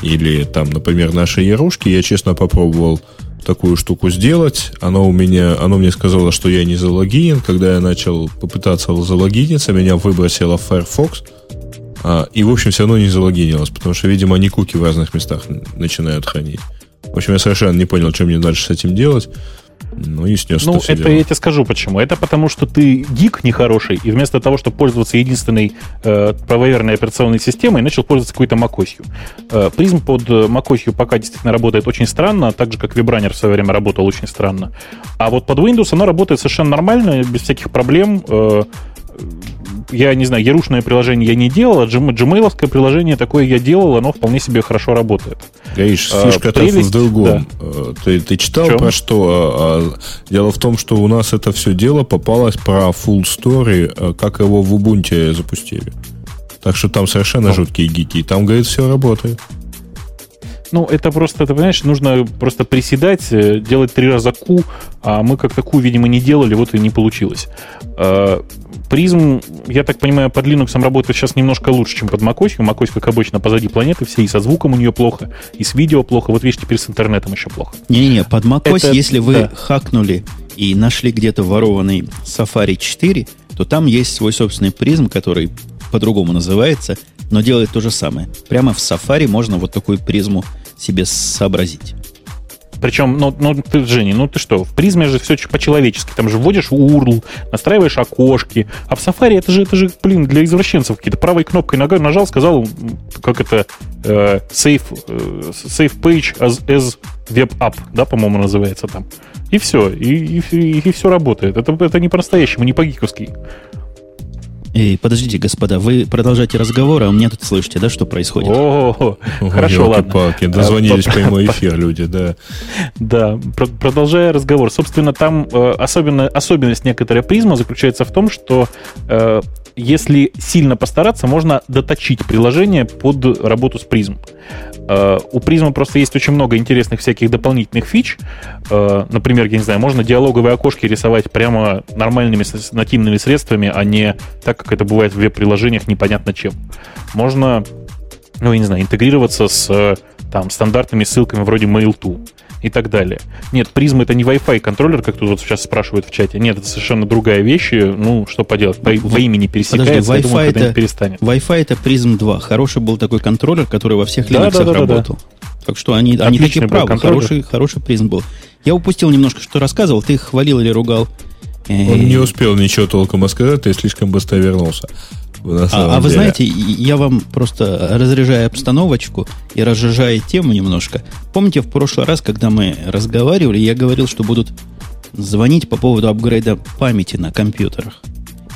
или там, например, нашей Ярушки. Я честно попробовал такую штуку сделать. Оно у меня, оно мне сказало, что я не залогинен. Когда я начал попытаться залогиниться, меня выбросило в Firefox. А, и, в общем, все равно не залогинилось, потому что, видимо, они куки в разных местах начинают хранить. В общем, я совершенно не понял, что мне дальше с этим делать. Ну снес Ну, это дело. я тебе скажу почему. Это потому, что ты гик нехороший, и вместо того, чтобы пользоваться единственной э, правоверной операционной системой, начал пользоваться какой-то macOS. Э, призм под macOS пока действительно работает очень странно, так же, как Вибранер в свое время работал очень странно. А вот под Windows оно работает совершенно нормально, без всяких проблем. Э, я не знаю, ярушное приложение я не делал, а gmail приложение такое я делал, оно вполне себе хорошо работает. Гаиш, фишка а, в другом. Да. Э, ты, ты читал про что? А, а, дело в том, что у нас это все дело попалось про full story, э, как его в Ubuntu запустили. Так что там совершенно ну. жуткие гики. И там, говорит, все работает. Ну, это просто, ты понимаешь, нужно просто приседать, э, делать три раза ку, а мы как-то ку, видимо, не делали, вот и не получилось. А, призм, я так понимаю, под Linux работает сейчас немножко лучше, чем под macOS. macOS, как обычно, позади планеты, все и со звуком у нее плохо, и с видео плохо. Вот видишь, теперь с интернетом еще плохо. Не-не-не, под macOS, это, если вы да. хакнули и нашли где-то ворованный Safari 4, то там есть свой собственный призм, который по-другому называется, но делает то же самое. Прямо в Safari можно вот такую призму себе сообразить. Причем, ну, ну ты, Женя, ну ты что, в призме же все по-человечески. Там же вводишь URL, настраиваешь окошки. А в Safari это же, это же, блин, для извращенцев какие-то. Правой кнопкой ногой нажал, сказал, как это, э, save, э, save page as, as web app, да, по-моему, называется там. И все, и, и, и, и все работает. Это, это не по-настоящему, не по-гиковски. Эй, подождите, господа, вы продолжаете разговор, а у меня тут слышите, да, что происходит? О, хорошо, ладно. Палки, дозвонились прямой эфир люди, да. Да, продолжая разговор. Собственно, там э, особенно, особенность некоторая призма заключается в том, что э, если сильно постараться, можно доточить приложение под работу с призм. Э, у Prism а просто есть очень много интересных всяких дополнительных фич. Например, я не знаю, можно диалоговые окошки рисовать прямо нормальными нативными средствами, а не так, как это бывает в веб-приложениях, непонятно чем. Можно, ну, я не знаю, интегрироваться с э, там, стандартными ссылками вроде mailto и так далее. Нет, Prism а это не Wi-Fi контроллер, как тут вот сейчас спрашивают в чате. Нет, это совершенно другая вещь. Ну, что поделать, по, во имени пересекается, Подожди, Wi-Fi это, перестанет. Wi-Fi это Prism 2. Хороший был такой контроллер, который во всех Linux да, да, да, работал. Да, да. Так что они, они такие правы. Хороший, хороший призм был. Я упустил немножко, что рассказывал. Ты их хвалил или ругал? Он не успел ничего толком рассказать, ты слишком быстро вернулся. А, а вы знаете, я вам просто разряжая обстановочку и разжижая тему немножко. Помните, в прошлый раз, когда мы разговаривали, я говорил, что будут звонить по поводу апгрейда памяти на компьютерах.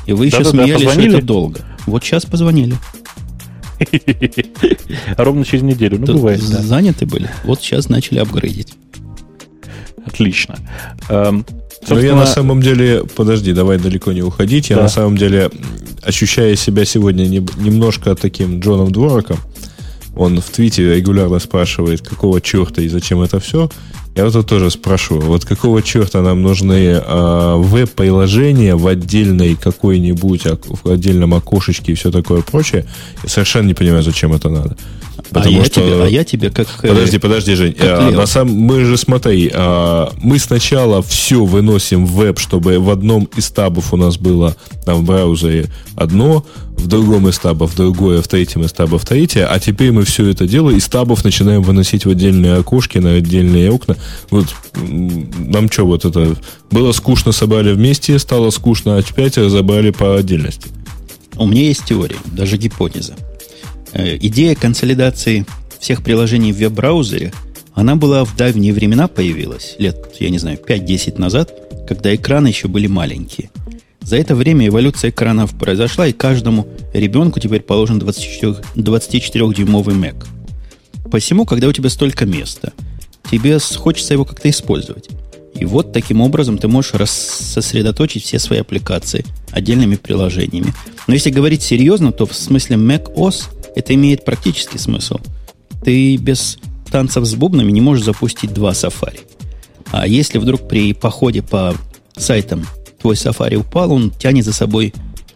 И вы еще да, смеялись, да, что это долго. Вот сейчас позвонили. <laughs> Ровно через неделю. Ну, бывает. Заняты были. Вот сейчас начали апгрейдить. Отлично. Эм, собственно... Но я на самом деле, подожди, давай далеко не уходить. Я да. на самом деле, ощущая себя сегодня не, немножко таким Джоном Двороком, он в твите регулярно спрашивает, какого черта и зачем это все. Я вот тут тоже спрашиваю, вот какого черта нам нужны э, веб-приложения в отдельной какой-нибудь, в отдельном окошечке и все такое прочее? Я совершенно не понимаю, зачем это надо. Потому а, что... я тебе, а я тебе как... Э, подожди, подожди, Жень. А, на самом... Мы же, смотри, а, мы сначала все выносим в веб, чтобы в одном из табов у нас было там в браузере одно, в другом из табов другое, в третьем из табов третье, а теперь мы все это дело из табов начинаем выносить в отдельные окошки, на отдельные окна. Вот нам что, вот это... Было скучно, собрали вместе, стало скучно, а опять разобрали по отдельности. У меня есть теория, даже гипотеза. Э, идея консолидации всех приложений в веб-браузере, она была в давние времена появилась, лет, я не знаю, 5-10 назад, когда экраны еще были маленькие. За это время эволюция экранов произошла, и каждому ребенку теперь положен 24, 24-дюймовый Mac. Посему, когда у тебя столько места, тебе хочется его как-то использовать. И вот таким образом ты можешь сосредоточить все свои аппликации отдельными приложениями. Но если говорить серьезно, то в смысле Mac OS это имеет практический смысл. Ты без танцев с бубнами не можешь запустить два Safari. А если вдруг при походе по сайтам твой Safari упал, он тянет за собой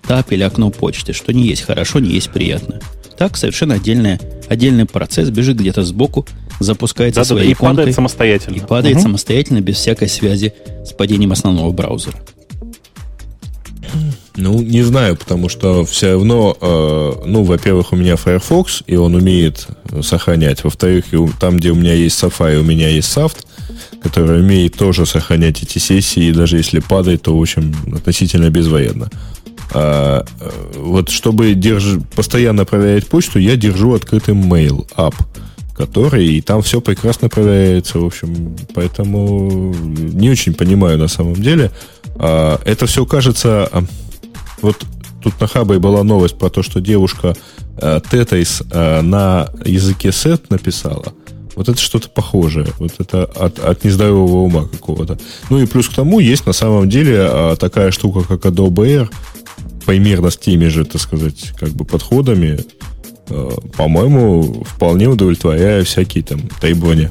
тап или окно почты, что не есть хорошо, не есть приятно. Так совершенно отдельная, отдельный процесс бежит где-то сбоку, запускается да, своей да, иконкой. И падает самостоятельно. И падает угу. самостоятельно, без всякой связи с падением основного браузера. Ну, не знаю, потому что все равно, э, ну, во-первых, у меня Firefox, и он умеет сохранять. Во-вторых, там, где у меня есть Safari, у меня есть Soft, который умеет тоже сохранять эти сессии, и даже если падает, то, в общем, относительно безвредно. А, э, вот чтобы держ... постоянно проверять почту, я держу открытым mail app, который, и там все прекрасно проверяется, в общем, поэтому не очень понимаю на самом деле. А, это все кажется вот тут на Хабе была новость про то, что девушка э, э, на языке сет написала. Вот это что-то похожее. Вот это от, от нездорового ума какого-то. Ну и плюс к тому есть на самом деле э, такая штука, как Adobe Air, примерно с теми же, так сказать, как бы подходами. э, по-моему, вполне удовлетворяя всякие там тайбони.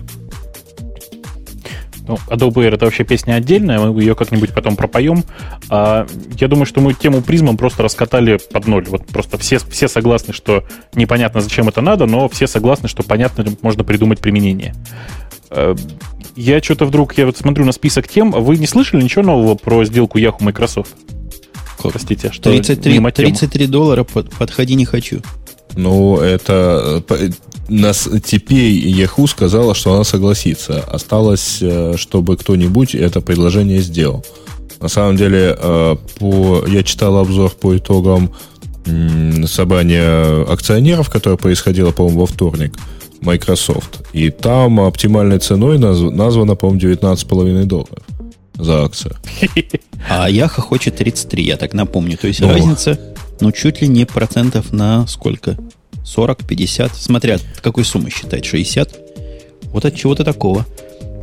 Ну, Adobe Air это вообще песня отдельная, мы ее как-нибудь потом пропоем. А, я думаю, что мы тему призмом просто раскатали под ноль. Вот просто все, все согласны, что непонятно, зачем это надо, но все согласны, что понятно, можно придумать применение. А, я что-то вдруг, я вот смотрю на список тем, вы не слышали ничего нового про сделку Yahoo Microsoft? Простите, что 33, 33 доллара, под, подходи не хочу. Ну, это нас теперь Yahoo сказала, что она согласится. Осталось, э, чтобы кто-нибудь это предложение сделал. На самом деле, э, по, я читал обзор по итогам собрания акционеров, которое происходило, по-моему, во вторник, Microsoft. И там оптимальной ценой названо, по-моему, 19,5 долларов за акцию. <laughs> А Яха хочет 33, я так напомню. То есть Но... разница, ну, чуть ли не процентов на сколько? 40, 50, смотря какой суммы считать, 60. Вот от чего-то такого.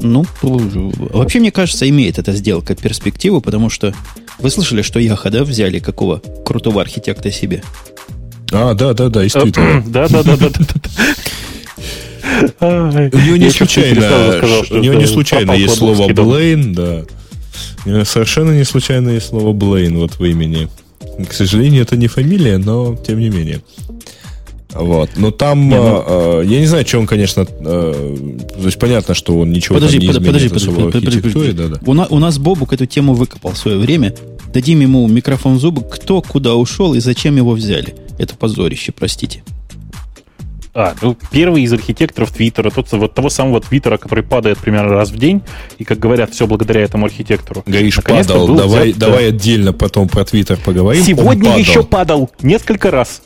Ну, вообще, мне кажется, имеет эта сделка перспективу, потому что вы слышали, что Яха, да, взяли какого крутого архитекта себе? А, да, да, да, из Твиттера. Да, да, да, да. У него не случайно, у него не случайно есть слово Блейн, да. Совершенно не случайно есть слово Блейн вот в имени. К сожалению, это не фамилия, но тем не менее. Вот. Но там, не, ну... э, я не знаю, что он, конечно, э, то есть понятно, что он ничего подожди, не под, изменит подожди, подожди, подожди, подожди. Да, да. У, на, у нас Бобук эту тему выкопал в свое время. Дадим ему микрофон в зубы, кто куда ушел и зачем его взяли. Это позорище, простите. А, ну, первый из архитекторов Твиттера, тот вот того самого Твиттера, который падает примерно раз в день, и, как говорят, все благодаря этому архитектору. Говоришь, падал, давай, взят... давай отдельно потом про Твиттер поговорим. Сегодня падал. еще падал несколько раз.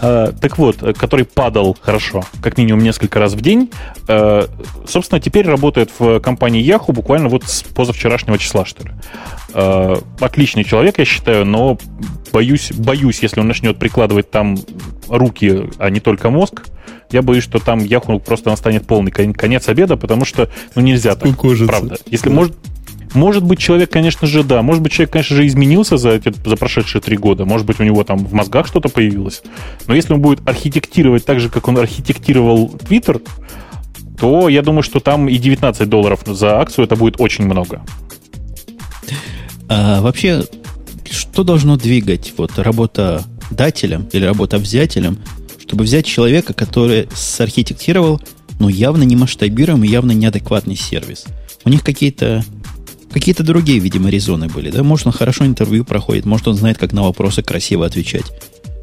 А, так вот, который падал хорошо, как минимум несколько раз в день, а, собственно, теперь работает в компании Yahoo буквально вот с позавчерашнего числа, что ли. А, отличный человек, я считаю, но боюсь, боюсь, если он начнет прикладывать там руки, а не только мозг, я боюсь, что там Яху просто настанет полный конец обеда, потому что ну, нельзя так. Укожится. Правда. Если может, может быть, человек, конечно же, да. Может быть, человек, конечно же, изменился за, эти, за прошедшие три года. Может быть, у него там в мозгах что-то появилось. Но если он будет архитектировать так же, как он архитектировал Twitter, то я думаю, что там и 19 долларов за акцию это будет очень много. А, вообще, что должно двигать вот работодателем или работовзятелем чтобы взять человека, который сархитектировал, ну, явно не масштабируемый, явно неадекватный сервис. У них какие-то какие-то другие, видимо, резоны были. Да? Может, он хорошо интервью проходит, может, он знает, как на вопросы красиво отвечать.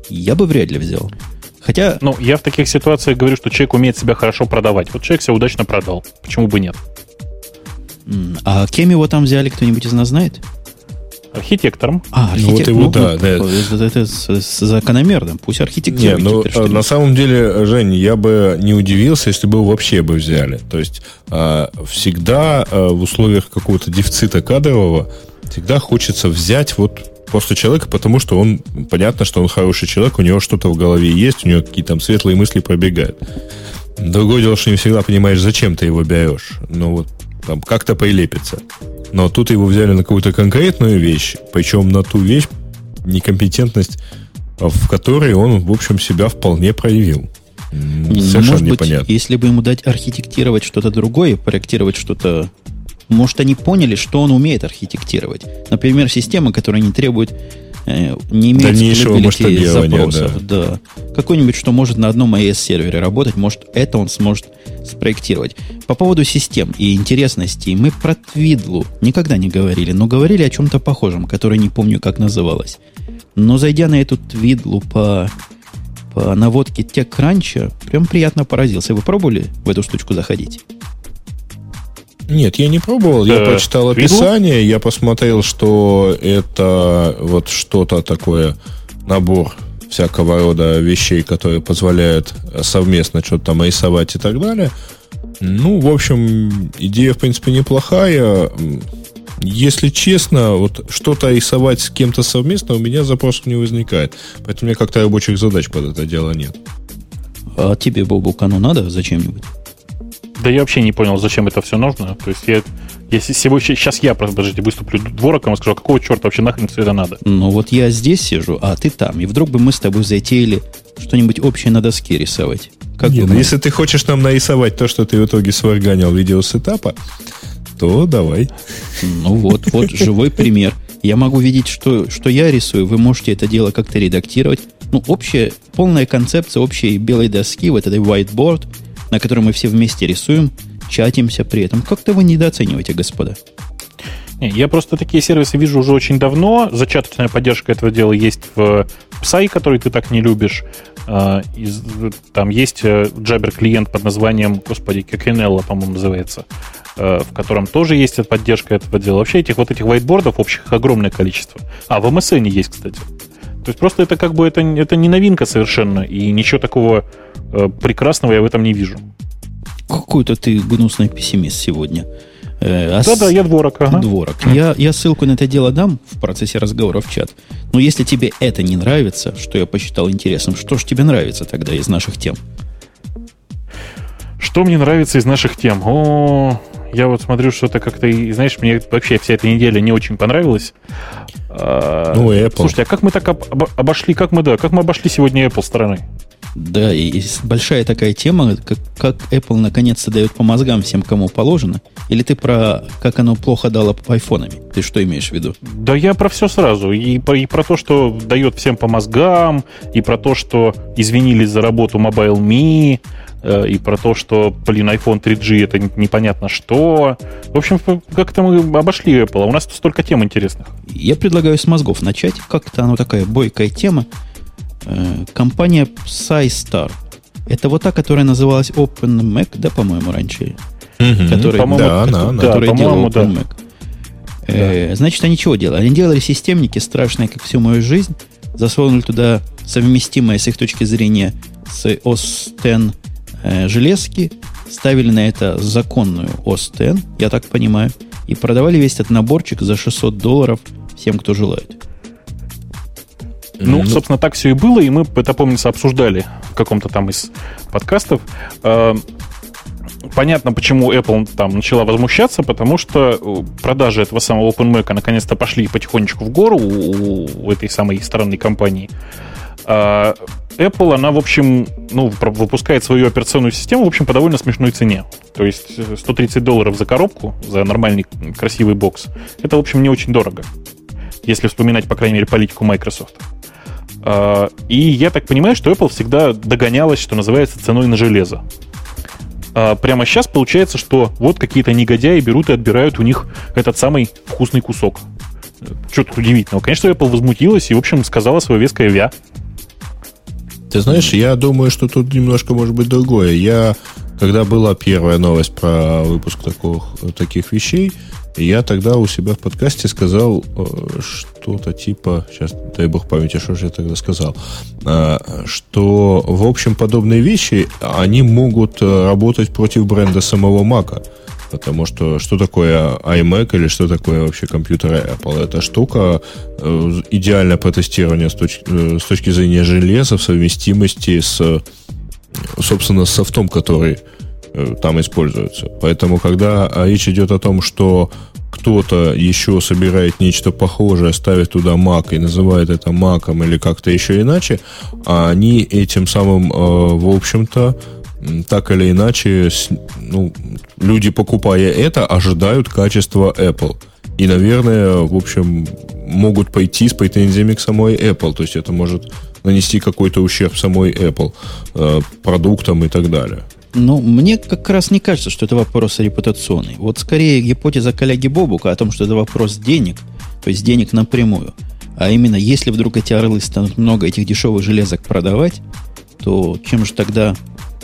Я бы вряд ли взял. Хотя... Ну, я в таких ситуациях говорю, что человек умеет себя хорошо продавать. Вот человек себя удачно продал. Почему бы нет? А кем его там взяли, кто-нибудь из нас знает? Архитектором. А, архитектор. Ну, вот его, ну, да, да. Это, это с закономерно. Пусть архитектор. Не, ну, теперь, на самом деле, Жень, я бы не удивился, если бы его вообще бы взяли. То есть а, всегда а, в условиях какого-то дефицита кадрового всегда хочется взять вот просто человека, потому что он, понятно, что он хороший человек, у него что-то в голове есть, у него какие-то там светлые мысли пробегают. Другое дело, что не всегда понимаешь, зачем ты его берешь. Ну вот там как-то прилепится. Но тут его взяли на какую-то конкретную вещь, причем на ту вещь, некомпетентность, в которой он, в общем, себя вполне проявил. Совершенно Может непонятно. Быть, если бы ему дать архитектировать что-то другое, проектировать что-то может, они поняли, что он умеет архитектировать. Например, система, которая не требует Э, не имеет Дальнейшего масштабирования, запросов. Да. да. Какой-нибудь, что может на одном AES-сервере работать, может, это он сможет спроектировать. По поводу систем и интересности, мы про Твидлу никогда не говорили, но говорили о чем-то похожем, которое не помню, как называлось. Но зайдя на эту Твидлу по, по наводке TechCrunch, прям приятно поразился. Вы пробовали в эту штучку заходить? Нет, я не пробовал. Я э, прочитал описание, я посмотрел, что это вот что-то такое, набор всякого рода вещей, которые позволяют совместно что-то там рисовать и так далее. Ну, в общем, идея, в принципе, неплохая. Если честно, вот что-то рисовать с кем-то совместно у меня запросов не возникает. Поэтому у меня как-то рабочих задач под это дело нет. А тебе, Бобук, оно надо зачем-нибудь? Да я вообще не понял, зачем это все нужно. То есть я Если сегодня, сейчас я, подождите, выступлю двороком и скажу, а какого черта вообще нахрен все это надо? Ну вот я здесь сижу, а ты там. И вдруг бы мы с тобой затеяли что-нибудь общее на доске рисовать. Как Нет, ну, если ты хочешь нам нарисовать то, что ты в итоге сварганил видео сетапа, то давай. Ну вот, вот живой пример. Я могу видеть, что, что я рисую. Вы можете это дело как-то редактировать. Ну, общая, полная концепция общей белой доски, вот этой whiteboard, на которой мы все вместе рисуем, чатимся при этом. Как-то вы недооцениваете, господа. Я просто такие сервисы вижу уже очень давно. Зачаточная поддержка этого дела есть в Psy, который ты так не любишь. А, там есть Jabber э, под названием, господи, Кокенелла, по-моему, называется, э, в котором тоже есть поддержка этого дела. Вообще этих вот этих whiteboardов общих огромное количество. А, в MSN есть, кстати. То есть просто это как бы это, это не новинка совершенно, и ничего такого э, прекрасного я в этом не вижу. Какой-то ты гнусный пессимист сегодня. Э, а Да-да, я дворок. Ага. Дворок. Я, я ссылку на это дело дам в процессе разговора в чат. Но если тебе это не нравится, что я посчитал интересным, что же тебе нравится тогда из наших тем? Что мне нравится из наших тем? О, я вот смотрю, что-то как-то, знаешь, мне вообще вся эта неделя не очень понравилась. А, ну, Apple. Слушайте, а как мы так обошли, как мы, да, как мы обошли сегодня Apple стороной? Да, и большая такая тема, как, как Apple наконец-то дает по мозгам всем, кому положено. Или ты про как оно плохо дало айфонами? Ты что имеешь в виду? Да я про все сразу. И про, и про то, что дает всем по мозгам, и про то, что извинились за работу Mobile.me, э, и про то, что, блин, iPhone 3G это непонятно что. В общем, как-то мы обошли Apple. А у нас тут столько тем интересных. Я предлагаю с мозгов начать. Как-то оно такая бойкая тема. Э, компания SciStar. Это вот та, которая называлась OpenMac, да, по-моему, раньше? Угу, которая, по-моему, да, она, она. Которая да, делала OpenMac. Да. Э, значит, они чего делали? Они делали системники страшные, как всю мою жизнь, засунули туда совместимые с их точки зрения с OS X э, железки, ставили на это законную X, я так понимаю, и продавали весь этот наборчик за 600 долларов всем, кто желает. Ну, ну, собственно, так все и было, и мы это, помнится, обсуждали в каком-то там из подкастов. Э, понятно, почему Apple там начала возмущаться, потому что э, продажи этого самого OpenMac наконец-то пошли потихонечку в гору у, у этой самой странной компании. Apple, она, в общем, ну, выпускает свою операционную систему, в общем, по довольно смешной цене. То есть 130 долларов за коробку, за нормальный красивый бокс, это, в общем, не очень дорого. Если вспоминать, по крайней мере, политику Microsoft. А, и я так понимаю, что Apple всегда догонялась, что называется, ценой на железо. А, прямо сейчас получается, что вот какие-то негодяи берут и отбирают у них этот самый вкусный кусок. Что тут удивительного? Конечно, Apple возмутилась и, в общем, сказала свое веское «вя». Ты знаешь, я думаю, что тут немножко может быть другое. Я, когда была первая новость про выпуск таких, таких вещей, я тогда у себя в подкасте сказал э, что-то типа, сейчас, дай бог памяти, что же я тогда сказал, э, что, в общем, подобные вещи, они могут э, работать против бренда самого Мака. Потому что что такое iMac или что такое вообще компьютер Apple? Это штука идеально по тестированию с точки, с точки зрения железа в совместимости с, собственно, с софтом, который Э, там используются. Поэтому, когда речь идет о том, что кто-то еще собирает нечто похожее, ставит туда Mac и называет это Macом или как-то еще иначе, они этим самым, э, в общем-то, так или иначе, ну, люди, покупая это, ожидают качества Apple. И, наверное, в общем, могут пойти с претензиями к самой Apple. То есть это может нанести какой-то ущерб самой Apple, э, продуктам и так далее. Ну, мне как раз не кажется, что это вопрос репутационный. Вот скорее гипотеза коллеги Бобука о том, что это вопрос денег, то есть денег напрямую. А именно, если вдруг эти орлы станут много этих дешевых железок продавать, то чем же тогда,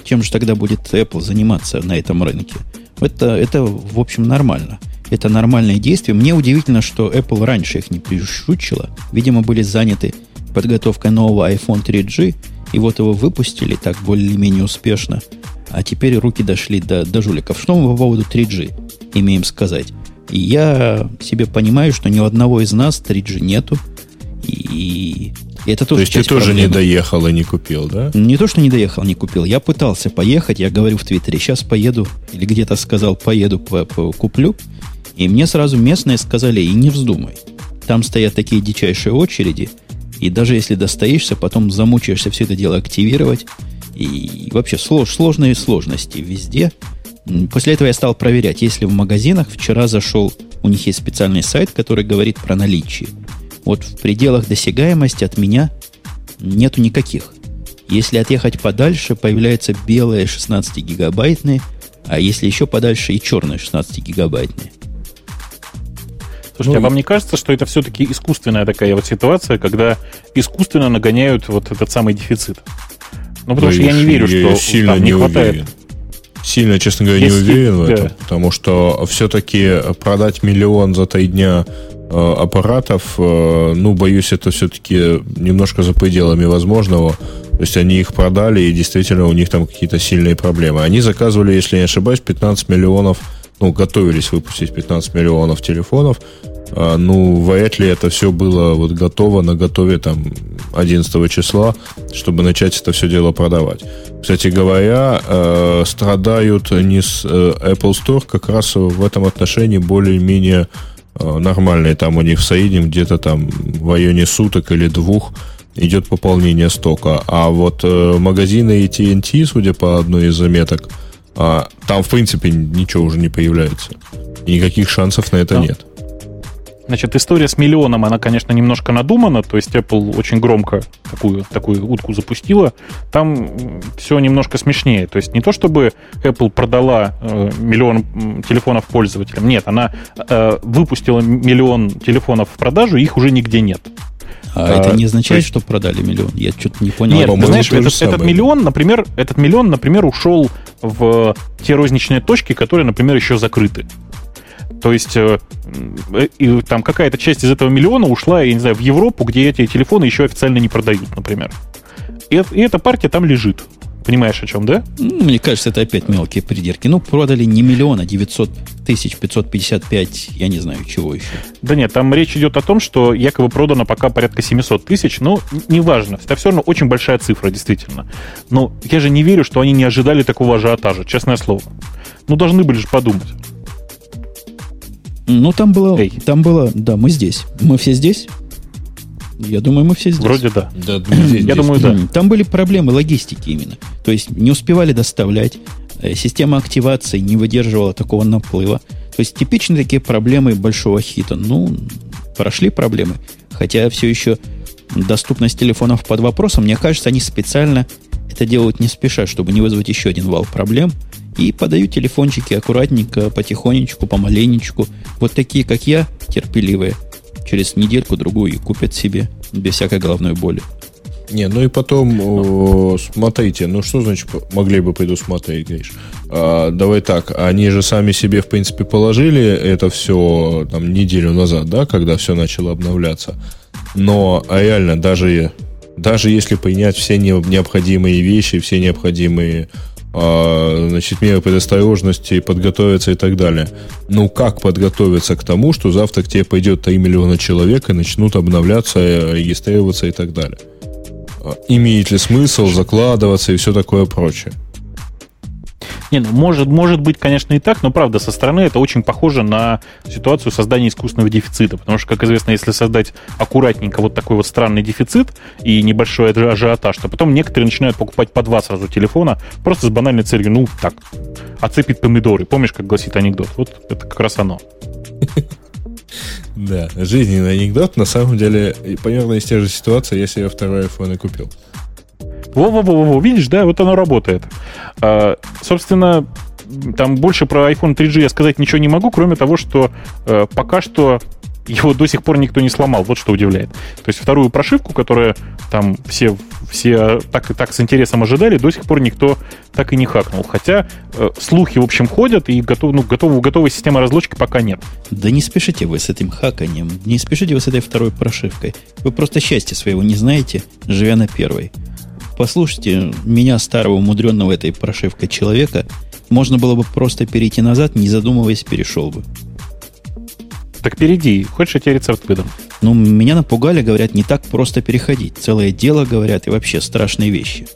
чем же тогда будет Apple заниматься на этом рынке? Это, это в общем, нормально. Это нормальное действие. Мне удивительно, что Apple раньше их не пришучила. Видимо, были заняты подготовкой нового iPhone 3G, и вот его выпустили так более-менее успешно – а теперь руки дошли до, до жуликов. Что мы по поводу 3G имеем сказать? Я себе понимаю, что ни у одного из нас 3G нету. И, и это тоже То есть ты тоже проблемы. не доехал и не купил, да? Не то, что не доехал, не купил. Я пытался поехать, я говорю в Твиттере, сейчас поеду, или где-то сказал, поеду, по, по, куплю. И мне сразу местные сказали, и не вздумай. Там стоят такие дичайшие очереди, и даже если достоишься, потом замучаешься все это дело активировать. И вообще слож, сложные сложности везде. После этого я стал проверять, если в магазинах вчера зашел, у них есть специальный сайт, который говорит про наличие. Вот в пределах досягаемости от меня нету никаких. Если отъехать подальше, появляются белые 16-гигабайтные, а если еще подальше и черные 16-гигабайтные. Слушайте, ну, а вам не кажется, что это все-таки искусственная такая вот ситуация, когда искусственно нагоняют вот этот самый дефицит? Ну, потому что я не верю, я что сильно там не, не хватает. Уверен. Сильно, честно говоря, Если, не уверен в да. этом, потому что все-таки продать миллион за три дня аппаратов, э, ну, боюсь, это все-таки немножко за пределами возможного. То есть они их продали, и действительно у них там какие-то сильные проблемы. Они заказывали, если не ошибаюсь, 15 миллионов, ну, готовились выпустить 15 миллионов телефонов, а, ну, вряд ли это все было вот готово на готове там 11 числа, чтобы начать это все дело продавать. Кстати говоря, э, страдают не с э, Apple Store, как раз в этом отношении более-менее э, нормальные. Там у них в среднем где-то там в районе суток или двух идет пополнение стока. А вот э, магазины AT&T, судя по одной из заметок, э, там в принципе ничего уже не появляется. И никаких шансов на это Но. нет. Значит, история с миллионом, она, конечно, немножко надумана, то есть Apple очень громко такую, такую утку запустила. Там все немножко смешнее. То есть не то, чтобы Apple продала э, миллион телефонов пользователям. Нет, она э, выпустила миллион телефонов в продажу, их уже нигде нет. А, а это не означает, есть... что продали миллион? Я что-то не понял. Нет, ты знаешь, этот, этот миллион, например, этот миллион, например, ушел в те розничные точки, которые, например, еще закрыты. То есть э, и, там какая-то часть из этого миллиона ушла, я не знаю, в Европу, где эти телефоны еще официально не продают, например. И, и эта партия там лежит. Понимаешь, о чем, да? Мне кажется, это опять мелкие придирки. Ну, продали не миллиона, 900 тысяч, 555, я не знаю, чего еще. Да нет, там речь идет о том, что якобы продано пока порядка 700 тысяч, но неважно. Это все равно очень большая цифра, действительно. Но я же не верю, что они не ожидали такого ажиотажа, честное слово. Ну, должны были же подумать. Ну, там было, Эй. там было, да, мы здесь. Мы все здесь? Я думаю, мы все здесь. Вроде да. да здесь, Я думаю, да. Там были проблемы логистики именно. То есть не успевали доставлять, э, система активации не выдерживала такого наплыва. То есть типичные такие проблемы большого хита. Ну, прошли проблемы. Хотя все еще доступность телефонов под вопросом, мне кажется, они специально это делают не спеша, чтобы не вызвать еще один вал проблем – и подаю телефончики аккуратненько, потихонечку, помаленечку. Вот такие, как я, терпеливые. Через недельку-другую купят себе без всякой головной боли. Не, ну и потом, о, смотрите, ну что значит могли бы предусмотреть, Гриш? А, давай так, они же сами себе, в принципе, положили это все там неделю назад, да, когда все начало обновляться. Но а реально, даже, даже если принять все необходимые вещи, все необходимые а, значит, меры предосторожности, подготовиться и так далее. Ну, как подготовиться к тому, что завтра к тебе пойдет 3 миллиона человек и начнут обновляться, регистрироваться и так далее? А, имеет ли смысл закладываться и все такое прочее? Не, ну, может, может быть, конечно, и так, но правда, со стороны это очень похоже на ситуацию создания искусственного дефицита. Потому что, как известно, если создать аккуратненько вот такой вот странный дефицит и небольшой ажиотаж, то потом некоторые начинают покупать по два сразу телефона просто с банальной целью, ну, так, оцепит помидоры. Помнишь, как гласит анекдот? Вот это как раз оно. <laughs> Да, жизненный анекдот. На самом деле, примерно из тех же ситуаций я себе второй iPhone и купил. Во-во-во-во, видишь, да, вот оно работает. А, собственно, там больше про iPhone 3G я сказать ничего не могу, кроме того, что э, пока что его до сих пор никто не сломал. Вот что удивляет. То есть вторую прошивку, которую там все, все так, так с интересом ожидали, до сих пор никто так и не хакнул. Хотя э, слухи, в общем, ходят, и готов, ну, готов, готовой системы разлочки пока нет. Да не спешите вы с этим хаканием, не спешите вы с этой второй прошивкой. Вы просто счастья своего не знаете, живя на первой послушайте, меня, старого, умудренного этой прошивкой человека, можно было бы просто перейти назад, не задумываясь, перешел бы. Так перейди. Хочешь, я тебе рецепт выдам? Ну, меня напугали, говорят, не так просто переходить. Целое дело, говорят, и вообще страшные вещи.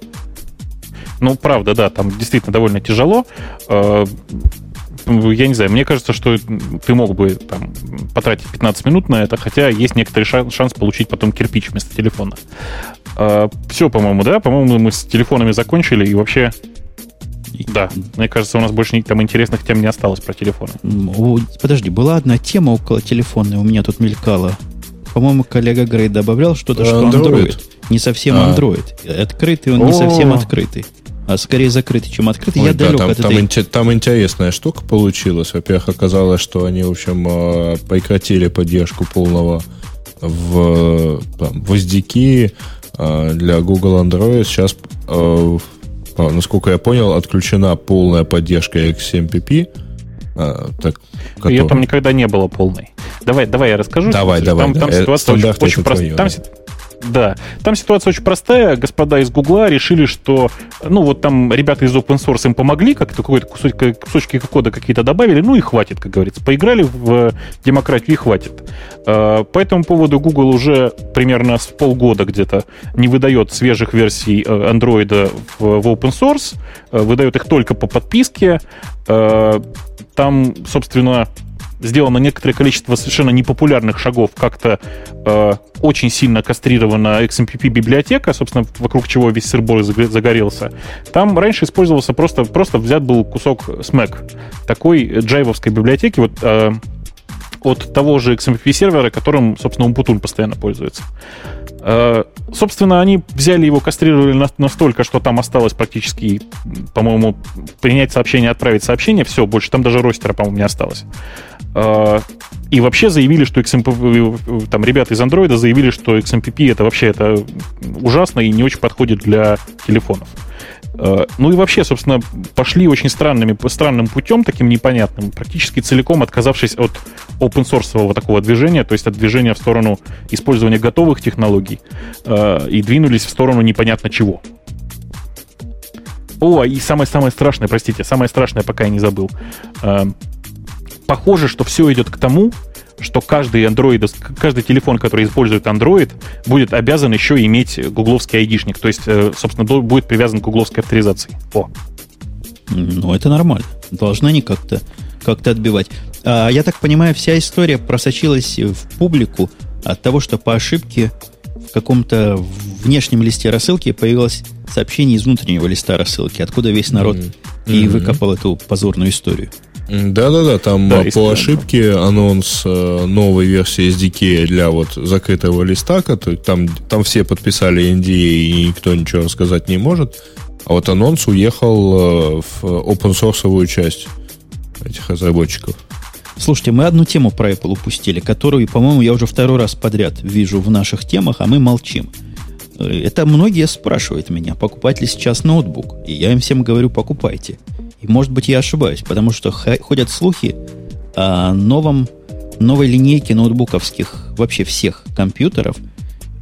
Ну, правда, да, там действительно довольно тяжело. Э, я не знаю, мне кажется, что ты мог бы там потратить 15 минут на это, хотя есть некоторый шанс, шанс получить потом кирпич вместо телефона. А, все, по-моему, да? По-моему, мы с телефонами закончили, и вообще да, мне кажется, у нас больше там интересных тем не осталось про телефоны. Подожди, была одна тема около телефона, у меня тут мелькала. По-моему, коллега Грей добавлял что-то, что Android. Android. Не совсем а. Android. Открытый он О. не совсем открытый. А скорее закрытый, чем открытый. Ой, Я да, далек там, от там, этой... там интересная штука получилась. Во-первых, оказалось, что они, в общем, э, прекратили поддержку полного в, там, в SDK э, для Google Android. Сейчас э, насколько я понял, отключена полная поддержка XMPP. А, так, который... Ее там никогда не было полной. Давай, давай я расскажу. Давай, давай. Там, да. там ситуация очень, очень простая. Там, да, там ситуация очень простая. Господа из Гугла решили, что, ну, вот там ребята из open source им помогли, как-то какой-то кусочки, кусочки кода какие-то добавили, ну и хватит, как говорится. Поиграли в демократию и хватит. А, по этому поводу Google уже примерно с полгода где-то не выдает свежих версий э, Android в, open source, э, выдает их только по подписке. А, там, собственно, сделано некоторое количество совершенно непопулярных шагов. Как-то э, очень сильно кастрирована XMPP библиотека, собственно, вокруг чего весь сырбор загорелся. Там раньше использовался просто, просто взят был кусок SMAC, такой джайвовской библиотеки, вот э, от того же XMPP сервера, которым, собственно, Умпутун постоянно пользуется. Э, собственно, они взяли его, кастрировали настолько, что там осталось практически, по-моему, принять сообщение, отправить сообщение, все, больше там даже ростера, по-моему, не осталось. Э, и вообще заявили, что XMPP, там ребята из Android заявили, что XMPP это вообще это ужасно и не очень подходит для телефонов. Э, ну и вообще, собственно, пошли очень странными, странным путем, таким непонятным, практически целиком отказавшись от open source такого движения, то есть от движения в сторону использования готовых технологий, э, и двинулись в сторону непонятно чего. О, и самое-самое страшное, простите, самое страшное, пока я не забыл. Похоже, что все идет к тому, что каждый Android, каждый телефон, который использует Android, будет обязан еще иметь гугловский айдишник. То есть, э, собственно, будет привязан к гугловской авторизации. О. Ну, это нормально. Должны они как-то как отбивать. А, я так понимаю, вся история просочилась в публику от того, что по ошибке в каком-то внешнем листе рассылки появилось сообщение из внутреннего листа рассылки, откуда весь народ mm-hmm. и выкопал эту позорную историю. Да-да-да, там да, по ошибке анонс э, новой версии SDK для вот закрытого листа, там, там все подписали NDA и никто ничего рассказать не может, а вот анонс уехал э, в open source часть этих разработчиков. Слушайте, мы одну тему про Apple упустили, которую, по-моему, я уже второй раз подряд вижу в наших темах, а мы молчим. Э, это многие спрашивают меня, покупать ли сейчас ноутбук. И я им всем говорю, покупайте. И, может быть, я ошибаюсь, потому что ходят слухи о новом, новой линейке ноутбуковских, вообще всех компьютеров,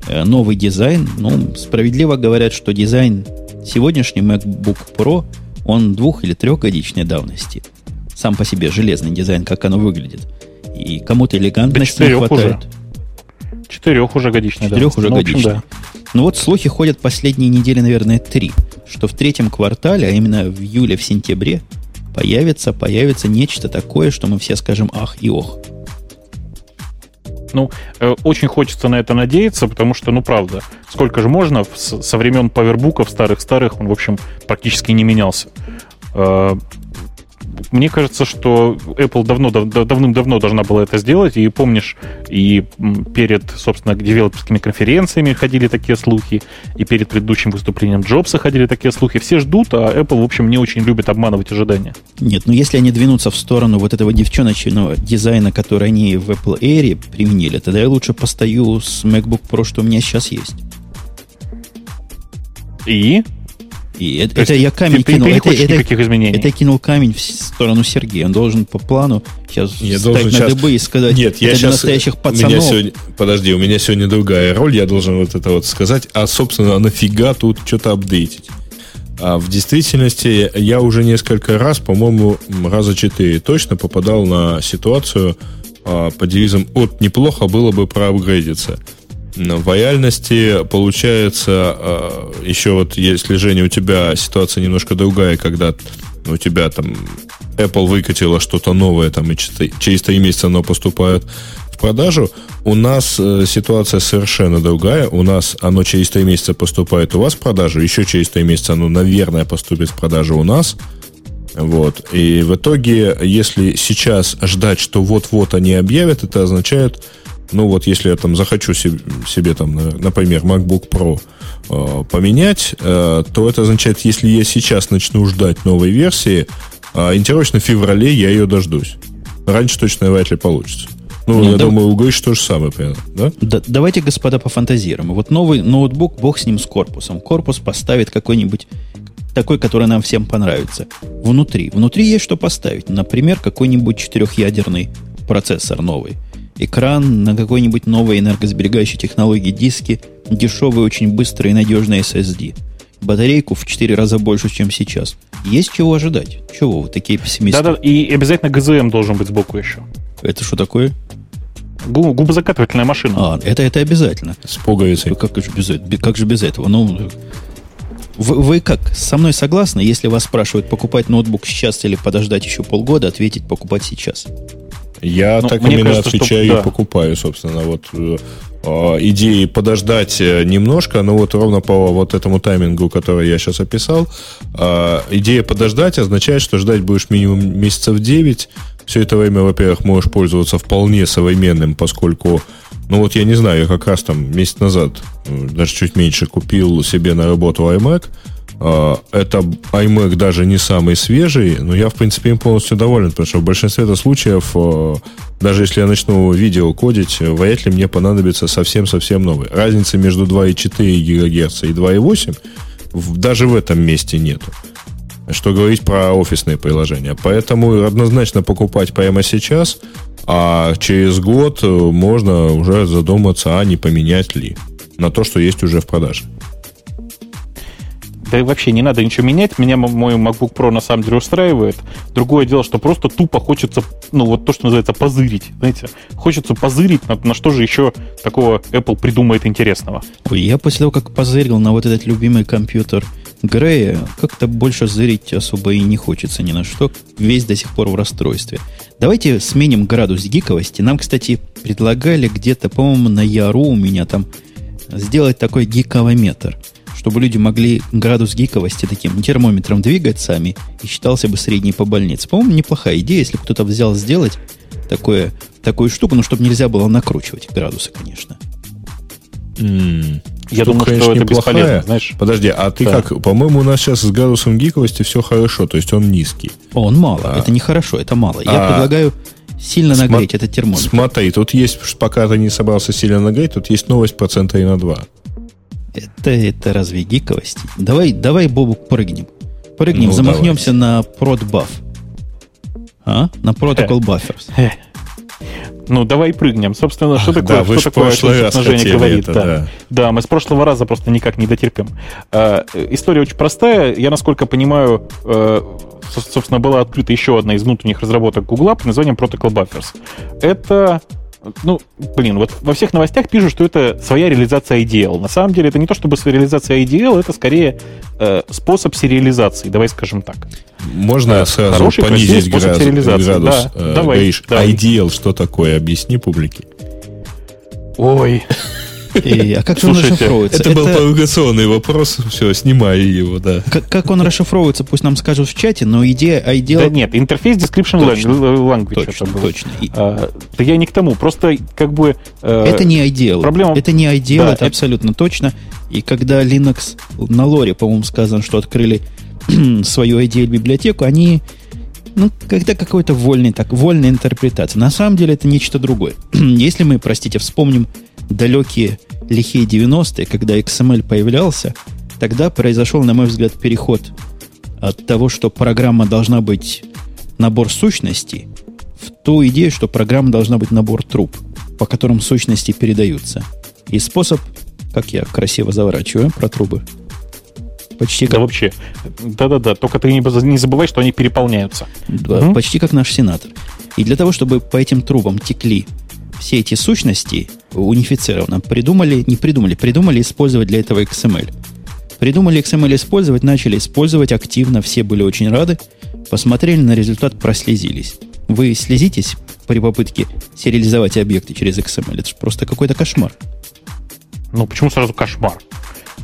э, новый дизайн. Ну, справедливо говорят, что дизайн сегодняшний MacBook Pro, он двух- или трехгодичной давности. Сам по себе железный дизайн, как оно выглядит. И кому-то элегантности не хватает. Уже. Четырех уже годичной Четырех уже ну, годичной. Да. Ну вот слухи ходят последние недели, наверное, три, что в третьем квартале, а именно в июле, в сентябре, появится, появится нечто такое, что мы все скажем ах и ох. Ну, э, очень хочется на это надеяться, потому что, ну, правда, сколько же можно, со времен павербуков старых-старых он, в общем, практически не менялся. Э, мне кажется, что Apple давно, дав, давным-давно должна была это сделать, и помнишь, и перед, собственно, девелоперскими конференциями ходили такие слухи, и перед предыдущим выступлением Джобса ходили такие слухи. Все ждут, а Apple, в общем, не очень любит обманывать ожидания. Нет, ну если они двинутся в сторону вот этого девчоночного дизайна, который они в Apple Air применили, тогда я лучше постою с MacBook Pro, что у меня сейчас есть. И? И это, это я камень ты, кинул. Ты, ты это, это, никаких изменений. это я кинул камень в сторону Сергея. Он должен по плану сейчас я должен на сейчас... дыбы и сказать, Нет, я это сейчас... настоящих пацанов. Меня сегодня... Подожди, у меня сегодня другая роль. Я должен вот это вот сказать. А, собственно, нафига тут что-то апдейтить? А в действительности я уже несколько раз, по-моему, раза четыре точно попадал на ситуацию а, по девизам «от неплохо было бы проапгрейдиться». В получается э, еще вот если, Женя, у тебя ситуация немножко другая, когда у тебя там Apple выкатила что-то новое, там, и через три месяца оно поступает в продажу. У нас э, ситуация совершенно другая. У нас оно через три месяца поступает у вас в продажу, еще через три месяца оно, наверное, поступит в продажу у нас. Вот. И в итоге, если сейчас ждать, что вот-вот они объявят, это означает, ну вот если я там захочу себе, себе там, например, MacBook Pro э, поменять, э, то это означает, если я сейчас начну ждать новой версии, э, интересно, в феврале я ее дождусь. Раньше точно вряд ли получится. Ну, Нет, я да... думаю, у Гриш то же самое, примерно, да? да? Давайте, господа, пофантазируем. Вот новый ноутбук, бог с ним, с корпусом. Корпус поставит какой-нибудь такой, который нам всем понравится. Внутри. Внутри есть что поставить. Например, какой-нибудь четырехъядерный процессор новый. Экран на какой-нибудь новой энергосберегающей технологии диски, дешевый, очень быстрый и надежный SSD. Батарейку в 4 раза больше, чем сейчас. Есть чего ожидать. Чего вы такие пессимисты? Да-да, и обязательно ГЗМ должен быть сбоку еще. Это что такое? Губозакатывательная машина. А, это, это обязательно. С пуговицей. Как же без, как же без этого? Ну, вы, вы как, со мной согласны, если вас спрашивают, покупать ноутбук сейчас или подождать еще полгода, ответить покупать сейчас? Я ну, так именно кажется, отвечаю что, да. и покупаю, собственно. Вот э, а, идеи подождать э, немножко, но вот ровно по вот этому таймингу, который я сейчас описал, э, идея подождать означает, что ждать будешь минимум месяцев 9. Все это время, во-первых, можешь пользоваться вполне современным, поскольку ну вот я не знаю, я как раз там месяц назад, даже чуть меньше, купил себе на работу iMac. А, это iMac даже не самый свежий, но я, в принципе, им полностью доволен, потому что в большинстве это случаев, э, даже если я начну видео кодить, вряд ли мне понадобится совсем-совсем новый. Разницы между 2,4 ГГц и 2,8 даже в этом месте нету. Что говорить про офисные приложения. Поэтому однозначно покупать прямо сейчас – а через год э, можно уже задуматься, а не поменять ли на то, что есть уже в продаже. Да вообще не надо ничего менять. Меня мой MacBook Pro на самом деле устраивает. Другое дело, что просто тупо хочется, ну вот то, что называется, позырить. Знаете, хочется позырить, на, на что же еще такого Apple придумает интересного. Ой, я после того, как позырил на вот этот любимый компьютер Грея, как-то больше зырить особо и не хочется ни на что. Весь до сих пор в расстройстве. Давайте сменим градус гиковости. Нам, кстати, предлагали где-то, по-моему, на Яру у меня там сделать такой гиковометр, чтобы люди могли градус гиковости таким термометром двигать сами и считался бы средний по больнице. По-моему, неплохая идея, если кто-то взял сделать такое, такую штуку, но чтобы нельзя было накручивать градусы, конечно. Mm. Я думаю, конечно, что это неплохая. бесполезно, знаешь. Подожди, а ты да. как? По-моему, у нас сейчас с градусом гиковости все хорошо, то есть он низкий. Он мало, а. это не хорошо, это мало. Я а. предлагаю сильно Сма- нагреть этот термометр. Смотри, тут есть, пока ты не собрался сильно нагреть, тут есть новость процента и на 2. Это, это разве гиковость? Давай, давай, Бобук, прыгнем. Прыгнем, ну, замахнемся давай. на продбаф. А? На Protocol Buffers. Ну, давай прыгнем. Собственно, что такое, да, что такое умножение говорит? Это, да. Да. да, мы с прошлого раза просто никак не дотерпим. Э, история очень простая. Я, насколько понимаю, э, собственно, была открыта еще одна из внутренних разработок Google под названием Protocol Buffers. Это ну, блин, вот во всех новостях пишут, что это своя реализация IDL. На самом деле это не то чтобы своя реализация IDL, это скорее э, способ сериализации, давай скажем так. Можно э, сразу Хороший, понизить градус? градус да, э, давай, говоришь, давай. IDL что такое? Объясни публике. Ой, и, а как же он расшифровывается? Это, это был провокационный вопрос. Все, снимай его, да. Как, как он расшифровывается, пусть нам скажут в чате, но идея IDEA... Да нет, интерфейс description точно, language точно, это был. Точно. А, да я не к тому, просто как бы... Э, это не IDEA. Проблема... Это не IDEA, да, это, абсолютно точно. И когда Linux на лоре, по-моему, сказано, что открыли <clears throat> свою IDEA-библиотеку, они ну, когда какой-то вольный, так, вольная интерпретация. На самом деле это нечто другое. <clears throat> Если мы, простите, вспомним далекие лихие 90-е, когда XML появлялся, тогда произошел, на мой взгляд, переход от того, что программа должна быть набор сущностей, в ту идею, что программа должна быть набор труб, по которым сущности передаются. И способ, как я красиво заворачиваю про трубы, Почти как... Да вообще. Да-да-да, только ты не забывай, что они переполняются. Да, угу. Почти как наш сенатор. И для того, чтобы по этим трубам текли все эти сущности унифицированно, придумали, не придумали, придумали использовать для этого XML. Придумали XML использовать, начали использовать активно, все были очень рады. посмотрели на результат, прослезились. Вы слезитесь при попытке сериализовать объекты через XML? Это же просто какой-то кошмар. Ну, почему сразу кошмар?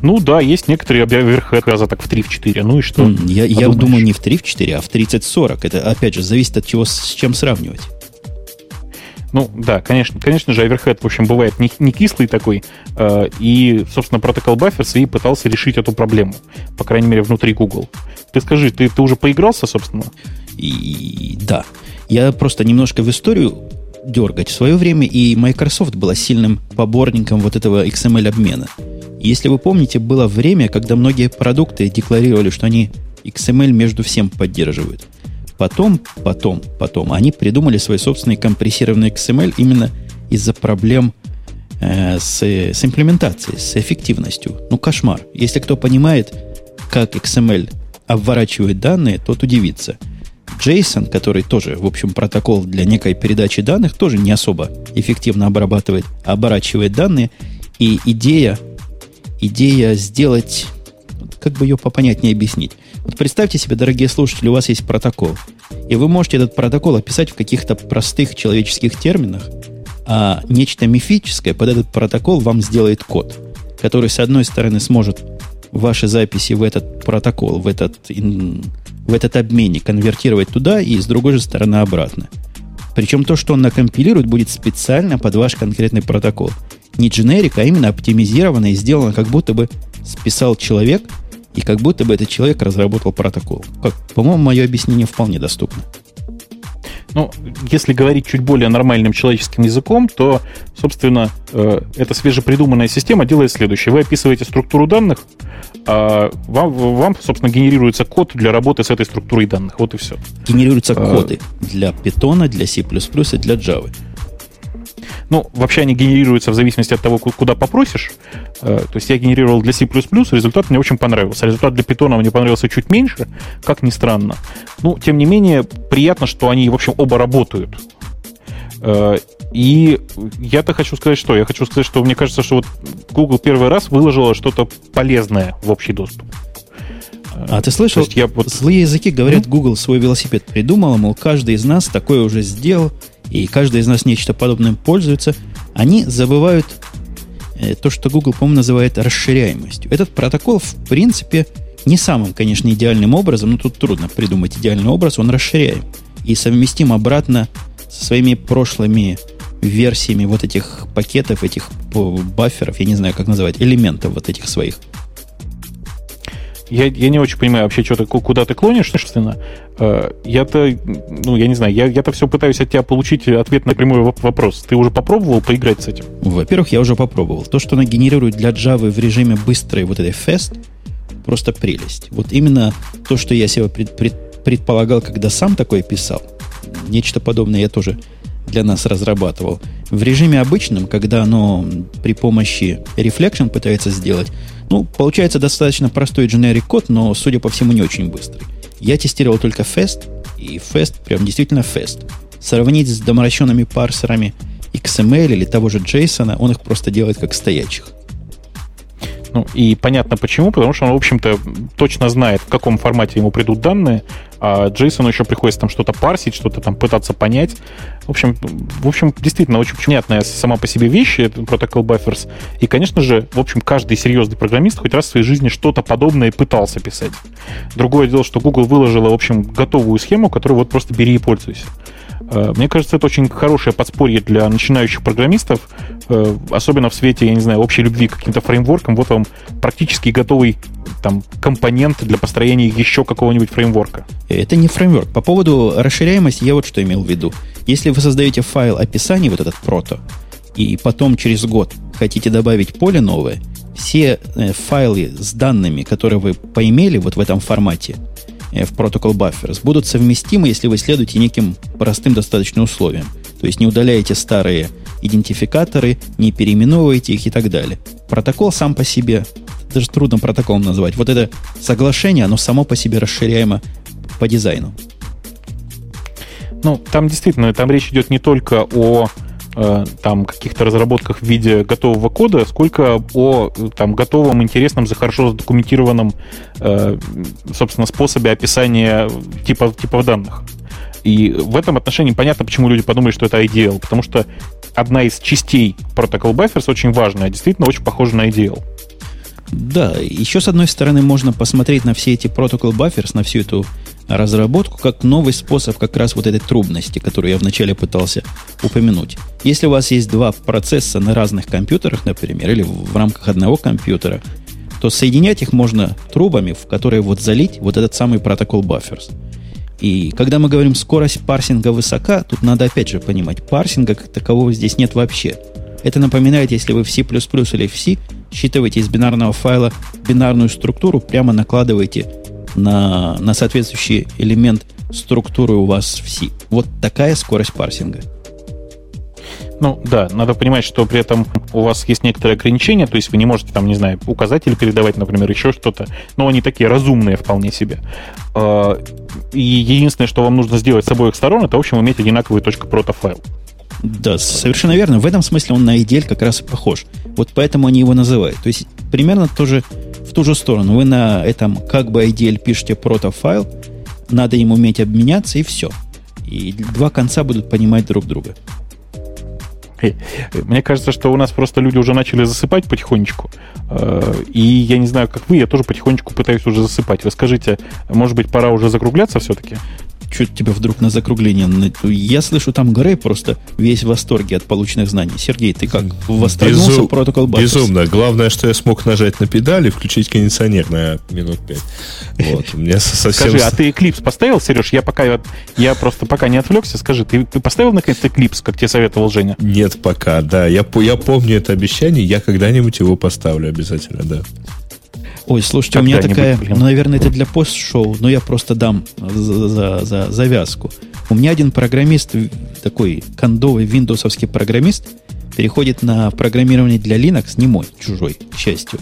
Ну да, есть некоторые оверхед раза так в 3 в 4. Ну и что? Я, я думаю, не в 3 в 4, а в 30-40. Это, опять же, зависит от чего, с чем сравнивать. Ну, да, конечно, конечно же, оверхед, в общем, бывает не, не кислый такой, э, и, собственно, протокол Buffers и пытался решить эту проблему, по крайней мере, внутри Google. Ты скажи, ты, ты уже поигрался, собственно? И, да. Я просто немножко в историю дергать. В свое время и Microsoft была сильным поборником вот этого XML-обмена. Если вы помните, было время, когда многие продукты декларировали, что они XML между всем поддерживают. Потом, потом, потом они придумали свой собственный компрессированный XML именно из-за проблем э, с, с имплементацией, с эффективностью. Ну, кошмар. Если кто понимает, как XML обворачивает данные, тот удивится. JSON, который тоже, в общем, протокол для некой передачи данных, тоже не особо эффективно обрабатывает, оборачивает данные. И идея идея сделать, как бы ее попонятнее объяснить. Представьте себе, дорогие слушатели, у вас есть протокол, и вы можете этот протокол описать в каких-то простых человеческих терминах, а нечто мифическое под этот протокол вам сделает код, который, с одной стороны, сможет ваши записи в этот протокол, в этот, в этот обменник конвертировать туда, и с другой же стороны обратно. Причем то, что он накомпилирует, будет специально под ваш конкретный протокол – не дженерик, а именно оптимизировано и сделано, как будто бы списал человек, и как будто бы этот человек разработал протокол. Как, по-моему, мое объяснение вполне доступно. Ну, если говорить чуть более нормальным человеческим языком, то, собственно, э, эта свежепридуманная система делает следующее. Вы описываете структуру данных, а вам, вам, собственно, генерируется код для работы с этой структурой данных. Вот и все. Генерируются а... коды для Python, для C++ и для Java. Ну, вообще они генерируются в зависимости от того, куда попросишь. Э, то есть я генерировал для C++, результат мне очень понравился. Результат для Python мне понравился чуть меньше, как ни странно. Ну, тем не менее, приятно, что они, в общем, оба работают. Э, и я-то хочу сказать, что? Я хочу сказать, что мне кажется, что вот Google первый раз выложила что-то полезное в общий доступ. А ты слышал? Я вот... Злые языки говорят, Google свой велосипед придумал, мол, каждый из нас такое уже сделал, и каждый из нас нечто подобным пользуется, они забывают э, то, что Google, по-моему, называет расширяемостью. Этот протокол, в принципе, не самым, конечно, идеальным образом, но тут трудно придумать идеальный образ, он расширяем и совместим обратно со своими прошлыми версиями вот этих пакетов, этих бафферов, я не знаю, как называть, элементов вот этих своих я, я не очень понимаю вообще, что ты, куда ты клонишь, собственно. Э, я-то, ну, я не знаю, я, я-то все пытаюсь от тебя получить ответ на прямой вопрос. Ты уже попробовал поиграть с этим? Во-первых, я уже попробовал. То, что она генерирует для Java в режиме быстрой вот этой fast, просто прелесть. Вот именно то, что я себе пред, пред, предполагал, когда сам такое писал, нечто подобное я тоже для нас разрабатывал. В режиме обычном, когда оно при помощи Reflection пытается сделать, ну, получается достаточно простой generic код, но, судя по всему, не очень быстрый. Я тестировал только Fast, и Fast прям действительно Fast. Сравнить с доморощенными парсерами XML или того же JSON, он их просто делает как стоячих. Ну, и понятно почему, потому что он, в общем-то, точно знает, в каком формате ему придут данные, а JSON еще приходится там что-то парсить, что-то там пытаться понять. В общем, в общем, действительно, очень понятная сама по себе вещь, это протокол Buffers. И, конечно же, в общем, каждый серьезный программист хоть раз в своей жизни что-то подобное пытался писать. Другое дело, что Google выложила, в общем, готовую схему, которую вот просто бери и пользуйся. Э, мне кажется, это очень хорошее подспорье для начинающих программистов, э, особенно в свете, я не знаю, общей любви к каким-то фреймворкам. Вот вам практически готовый там компонент для построения еще какого-нибудь фреймворка. Это не фреймворк. По поводу расширяемости я вот что имел в виду. Если вы создаете файл описания, вот этот прото, и потом через год хотите добавить поле новое, все э, файлы с данными, которые вы поимели вот в этом формате, в Protocol Buffers будут совместимы, если вы следуете неким простым достаточно условиям. То есть не удаляете старые идентификаторы, не переименовываете их и так далее. Протокол сам по себе, даже трудно протоколом назвать. Вот это соглашение, оно само по себе расширяемо по дизайну. Ну, там действительно, там речь идет не только о э, там каких-то разработках в виде готового кода, сколько о там готовом, интересном, за хорошо задокументированном, э, собственно, способе описания типов, типов данных. И в этом отношении понятно, почему люди подумали, что это IDL, потому что одна из частей Protocol Buffers очень важная, действительно очень похожа на IDL. Да, еще с одной стороны можно посмотреть на все эти Protocol Buffers, на всю эту разработку, как новый способ как раз вот этой трубности, которую я вначале пытался упомянуть. Если у вас есть два процесса на разных компьютерах, например, или в рамках одного компьютера, то соединять их можно трубами, в которые вот залить вот этот самый протокол Buffers. И когда мы говорим скорость парсинга высока, тут надо опять же понимать, парсинга как такового здесь нет вообще. Это напоминает, если вы в C++ или в C считываете из бинарного файла бинарную структуру, прямо накладываете на, на соответствующий элемент структуры у вас в C. Вот такая скорость парсинга. Ну да, надо понимать, что при этом у вас есть некоторые ограничения, то есть вы не можете там, не знаю, указатель передавать, например, еще что-то, но они такие разумные вполне себе. А, и единственное, что вам нужно сделать с обоих сторон, это, в общем, иметь одинаковый .протофайл. Да, совершенно верно. В этом смысле он на IDL как раз и похож. Вот поэтому они его называют. То есть примерно тоже в ту же сторону. Вы на этом как бы IDL пишете протофайл, надо им уметь обменяться, и все. И два конца будут понимать друг друга. Мне кажется, что у нас просто люди уже начали засыпать потихонечку. Э, и я не знаю, как вы, я тоже потихонечку пытаюсь уже засыпать. Вы скажите, может быть, пора уже закругляться все-таки? что тебя вдруг на закругление? Я слышу, там Грей просто весь в восторге от полученных знаний. Сергей, ты как? Восторгнулся Безум, протокол Баттers? Безумно. Главное, что я смог нажать на педали, включить кондиционер на минут пять. Вот. У меня совсем... Скажи, а ты Eclipse поставил, Сереж? Я пока я просто пока не отвлекся. Скажи, ты, ты поставил наконец Eclipse, как тебе советовал Женя? Нет, пока, да. Я, я помню это обещание, я когда-нибудь его поставлю обязательно, да. Ой, слушайте, у меня такая, ну, наверное, это для пост-шоу, но я просто дам за, за, за завязку. У меня один программист, такой кондовый виндовсовский программист, переходит на программирование для Linux, не мой, чужой, к счастью,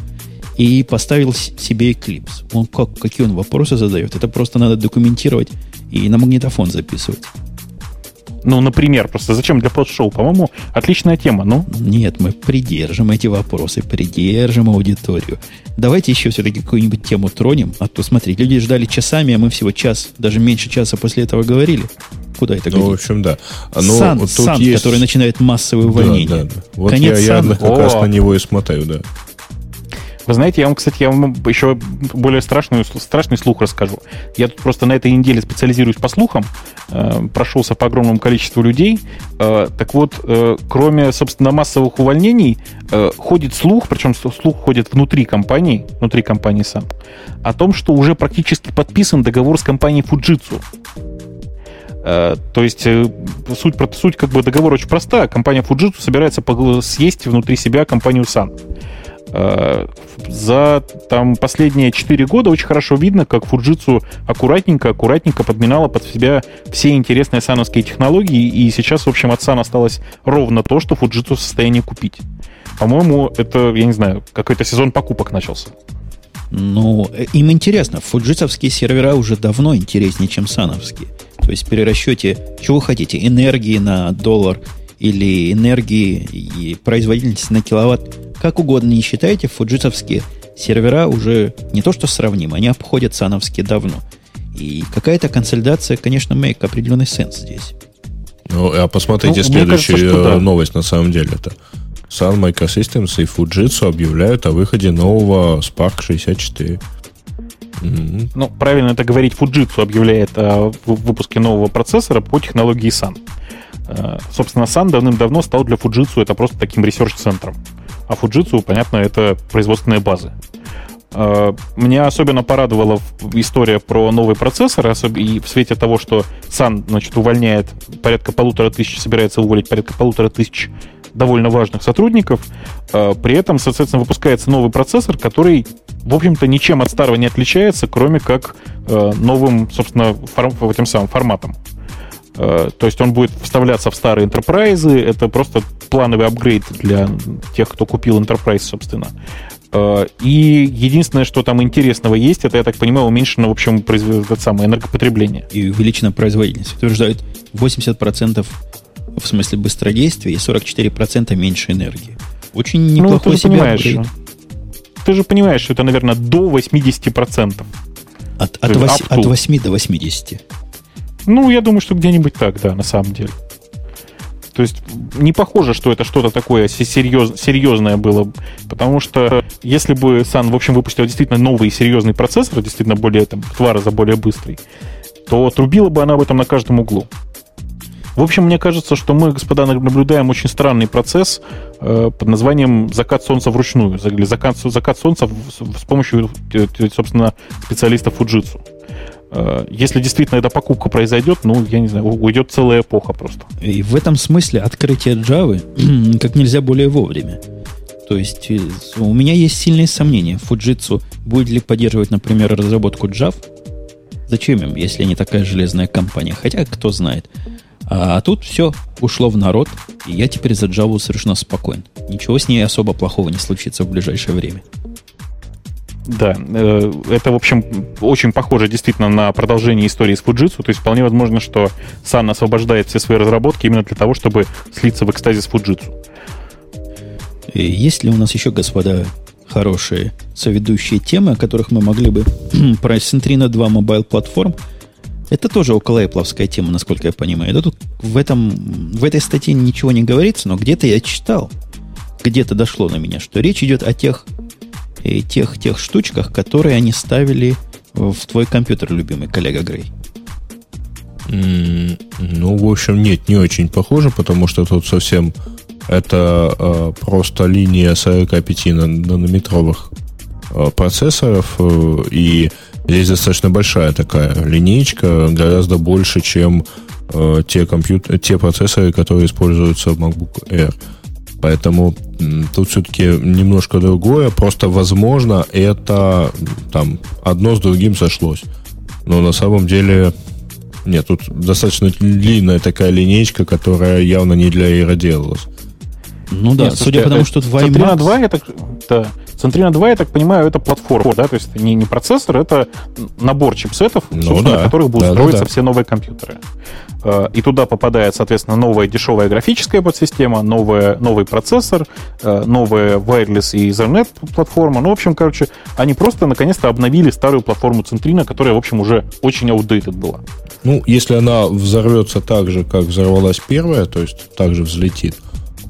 и поставил себе Eclipse. Он как, какие он вопросы задает? Это просто надо документировать и на магнитофон записывать. Ну, например, просто зачем для пост-шоу? По-моему, отличная тема, ну? Нет, мы придержим эти вопросы, придержим аудиторию. Давайте еще все-таки какую-нибудь тему тронем. А то, смотри, люди ждали часами, а мы всего час, даже меньше часа после этого говорили. Куда это Ну, в общем, да. Но сан, вот сан есть... который начинает массовое увольнение. Да, да, да. Вот Конец я, я как раз на него и смотаю, да. Вы знаете, я вам, кстати, я вам еще более страшную, страшный слух расскажу. Я тут просто на этой неделе специализируюсь по слухам, э, прошелся по огромному количеству людей. Э, так вот, э, кроме, собственно, массовых увольнений, э, ходит слух, причем слух ходит внутри компании, внутри компании сам, о том, что уже практически подписан договор с компанией Fujitsu. Э, то есть э, суть, суть как бы договора очень проста. Компания Fujitsu собирается съесть внутри себя компанию Sun. Э, за там, последние 4 года очень хорошо видно, как Fujitsu аккуратненько, аккуратненько подминала под себя все интересные сановские технологии, и сейчас, в общем, от Sun осталось ровно то, что Fujitsu в состоянии купить. По-моему, это, я не знаю, какой-то сезон покупок начался. Ну, э, им интересно. Фуджитовские сервера уже давно интереснее, чем сановские. То есть при расчете, чего хотите, энергии на доллар или энергии и производительности на киловатт как угодно не считайте, фуджитовские сервера уже не то что сравнимы, они обходят сановские давно. И какая-то консолидация, конечно, make определенный сенс здесь. Ну, а посмотрите ну, следующую кажется, да. новость на самом деле. Это Sun Microsystems и Fujitsu объявляют о выходе нового Spark 64. Mm-hmm. Ну, правильно это говорить, Fujitsu объявляет о выпуске нового процессора по технологии Sun. Э, собственно, Sun давным-давно стал для Fujitsu это просто таким ресерч-центром а Fujitsu, понятно, это производственные базы. А, меня особенно порадовала история про новый процессор, и в свете того, что Sun, значит, увольняет порядка полутора тысяч, собирается уволить порядка полутора тысяч довольно важных сотрудников. А, при этом, соответственно, выпускается новый процессор, который, в общем-то, ничем от старого не отличается, кроме как новым, собственно, форм, этим самым форматом. Э, то есть он будет вставляться в старые enterprise. Это просто плановый апгрейд для тех, кто купил enterprise, собственно. Э, и единственное, что там интересного есть, это, я так понимаю, уменьшено, в общем, производ... самое энергопотребление. И увеличена производительность. Утверждают 80% в смысле быстродействия, и 44% меньше энергии. Очень Ну, неплохой ты же себе понимаешь, апгрейд. ты же понимаешь, что это, наверное, до 80%. От, от, есть вось- up to. от 8 до 80. Ну, я думаю, что где-нибудь так, да, на самом деле. То есть не похоже, что это что-то такое се- серьез- серьезное было. Потому что если бы Sun, в общем, выпустил действительно новый серьезный процессор, действительно более, там, в два раза более быстрый, то трубила бы она об этом на каждом углу. В общем, мне кажется, что мы, господа, наблюдаем очень странный процесс э, под названием закат солнца вручную, или закат, закат солнца в- с, с помощью, э, собственно, специалистов Fujitsu. Э, Если действительно эта покупка произойдет, ну, я не знаю, уйдет целая эпоха просто. И в этом смысле открытие Java <clears throat> как нельзя более вовремя. То есть э, у меня есть сильные сомнения. Fujitsu будет ли поддерживать, например, разработку Java? Зачем им, если они такая железная компания? Хотя, кто знает. А тут все ушло в народ, и я теперь за Java совершенно спокоен. Ничего с ней особо плохого не случится в ближайшее время. Да, э, это, в общем, очень похоже действительно на продолжение истории с Fujitsu. То есть вполне возможно, что Sun освобождает все свои разработки именно для того, чтобы слиться в экстазе с Fujitsu. Есть ли у нас еще, господа, хорошие соведущие темы, о которых мы могли бы про Centrino 2 mobile platform? Это тоже около Apple тема, насколько я понимаю. Да тут в, этом, в этой статье ничего не говорится, но где-то я читал, где-то дошло на меня, что речь идет о тех, э, тех, тех штучках, которые они ставили в твой компьютер, любимый коллега Грей. М, Ну, в общем, нет, не очень похоже, потому что тут совсем это э, просто линия 45 на- нанометровых э, процессоров, э, и здесь достаточно большая такая линейка, гораздо больше, чем э, те, компьют- те процессоры, которые используются в MacBook Air. Поэтому тут все-таки немножко другое. Просто, возможно, это там одно с другим сошлось. Но на самом деле нет, тут достаточно длинная такая линейка, которая явно не для Air делалась. Ну да, Нет, судя по тому, э, что Centrino твой 2, я так, да, Centrino 2, я так понимаю, это платформа, да, то есть это не, не процессор, это набор чипсетов, Ну да. на которых будут Да, да, строиться да. все новые компьютеры. Э, И туда попадает, соответственно, новая дешевая графическая подсистема, новая, новый процессор, э, новая wireless и Ethernet платформа. Ну, в общем, короче, они просто наконец-то обновили старую платформу Centrino, которая, в общем, уже очень outdated была. Ну, если она взорвется так же, как взорвалась первая, то есть так же взлетит,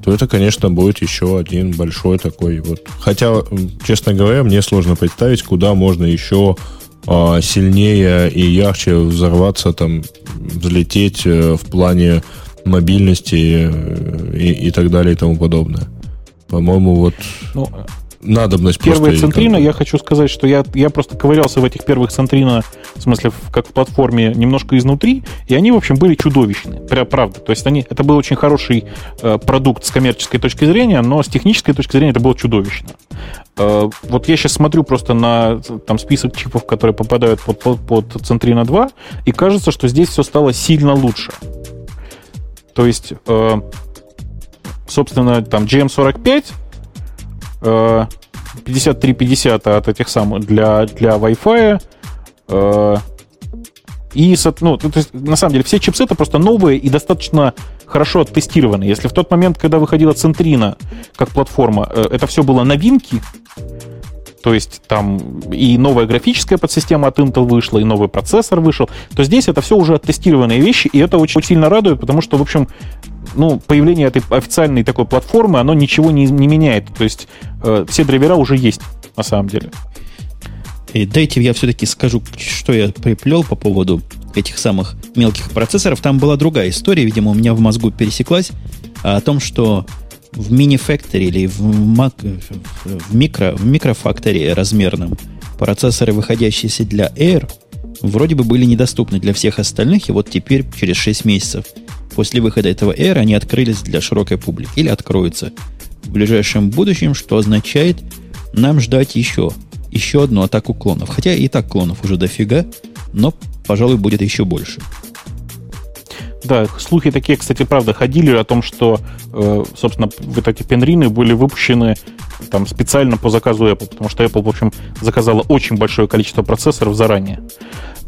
то это, конечно, будет еще один большой такой вот. Хотя, честно говоря, мне сложно представить, куда можно еще а, сильнее и ярче взорваться, там, взлететь э, в плане мобильности э, и, и так далее и тому подобное. По-моему, вот Ну, надобность Первые просто... Центрина, я хочу сказать, что я, я просто ковырялся в этих первых Центрина, в смысле, в- как в платформе, немножко изнутри, и они, в общем, были чудовищны. Прям правда. То есть они, это был очень хороший э, продукт с коммерческой точки зрения, но с технической точки зрения это было чудовищно. Э, вот я сейчас смотрю просто на там, список чипов, которые попадают под, под, под Центрина 2, и кажется, что здесь все стало сильно лучше. То есть, э, собственно, там GM45 э, 5350 от этих самых для, для Wi-Fi. э, и, со- ну, то есть, на самом деле, все чипсеты просто новые и достаточно хорошо оттестированы. Если в тот момент, когда выходила Центрина как платформа, э, это все было новинки, то есть там и новая графическая подсистема от Intel вышла, и новый процессор вышел, то здесь это все уже оттестированные вещи, и это очень, сильно радует, потому что, в общем, ну, появление этой официальной такой платформы, оно ничего не, не меняет. То есть э, все драйвера уже есть, на самом деле. И дайте я все-таки скажу, что я приплел по поводу этих самых мелких процессоров. Там была другая история, видимо, у меня в мозгу пересеклась, а, о том, что в мини-факторе или в, мак- в микро, в микрофакторе размерном процессоры, выходящиеся для Air, вроде бы были недоступны для всех остальных, и вот теперь, через 6 месяцев после выхода этого Air, они открылись для широкой публики или откроются в ближайшем будущем, что означает нам ждать еще, еще одну атаку клонов. Хотя и так клонов уже дофига, но, пожалуй, будет еще больше. Да, слухи такие, кстати, правда, ходили о том, что, э, собственно, вот эти пенрины были выпущены там специально по заказу Apple, потому что Apple, в общем, заказала очень большое количество процессоров заранее.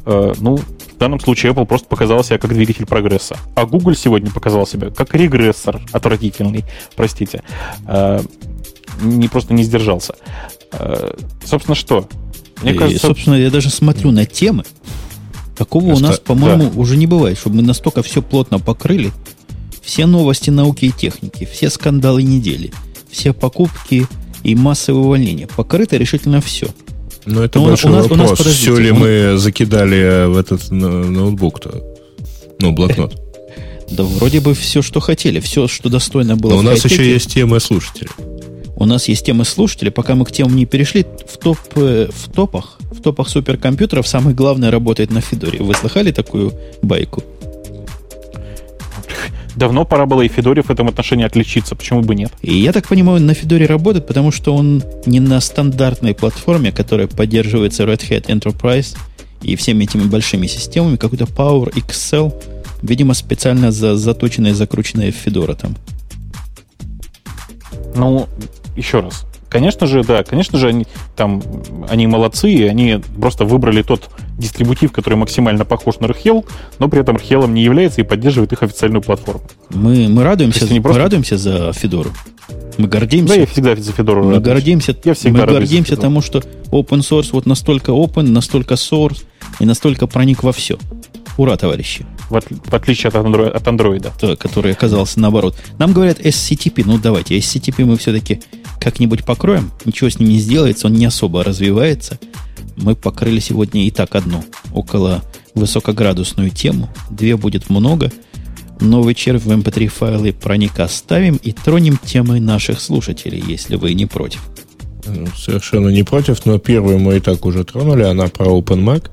Э, ну, данном случае Apple просто показал себя как двигатель прогресса. А Google сегодня показал себя как регрессор отвратительный, простите. Э, не просто не сдержался. Собственно, что? Мне и, кажется... Собственно, я даже смотрю на темы. Такого у нас, по-моему, да. уже не бывает, чтобы мы настолько все плотно покрыли. Все новости науки и техники, все скандалы недели, все покупки и массовые увольнения. Покрыто решительно все. Но это Но большой у нас, вопрос. У нас, все ли мы закидали в этот ноутбук-то? Ну, блокнот. <laughs> Да вроде бы все, что хотели, все, что достойно было. Но у нас еще есть темы слушателей. У нас есть темы слушателей. Пока мы к темам не перешли, в, топ, э, в топах, в топах суперкомпьютеров самое главное работает на Федоре. Вы слыхали такую байку? Давно пора было и Федоре в этом отношении отличиться. Почему бы нет? И я так понимаю, на Федоре работает, потому что он не на стандартной платформе, которая поддерживается Red Hat Enterprise и всеми этими большими системами, какой-то Power XL, видимо, специально за, заточенная и закрученная Федора там. Ну, еще раз. Конечно же, да, конечно же, они там они молодцы, и они просто выбрали тот дистрибутив, который максимально похож на Рхел, но при этом Рхелом не является и поддерживает их официальную платформу. Мы, мы радуемся, мы просто... радуемся за Федору. Мы гордимся. Да, я всегда за Федору Мы радуюсь. гордимся, я всегда мы гордимся тому, что open source вот настолько open, настолько source и настолько проник во все. Ура, товарищи. В, от, в отличие от, андро, от андроида. Да, который оказался наоборот. Нам говорят SCTP. Ну, давайте, SCTP мы все-таки как-нибудь покроем. Ничего с ним не сделается, он не особо развивается. Мы покрыли сегодня и так одну, около высокоградусную тему. Две будет много. Новый червь в MP3 эм файлы проник оставим и тронем темы наших слушателей, если вы не против. Совершенно не против, но первую мы и так уже тронули, она про OpenMac.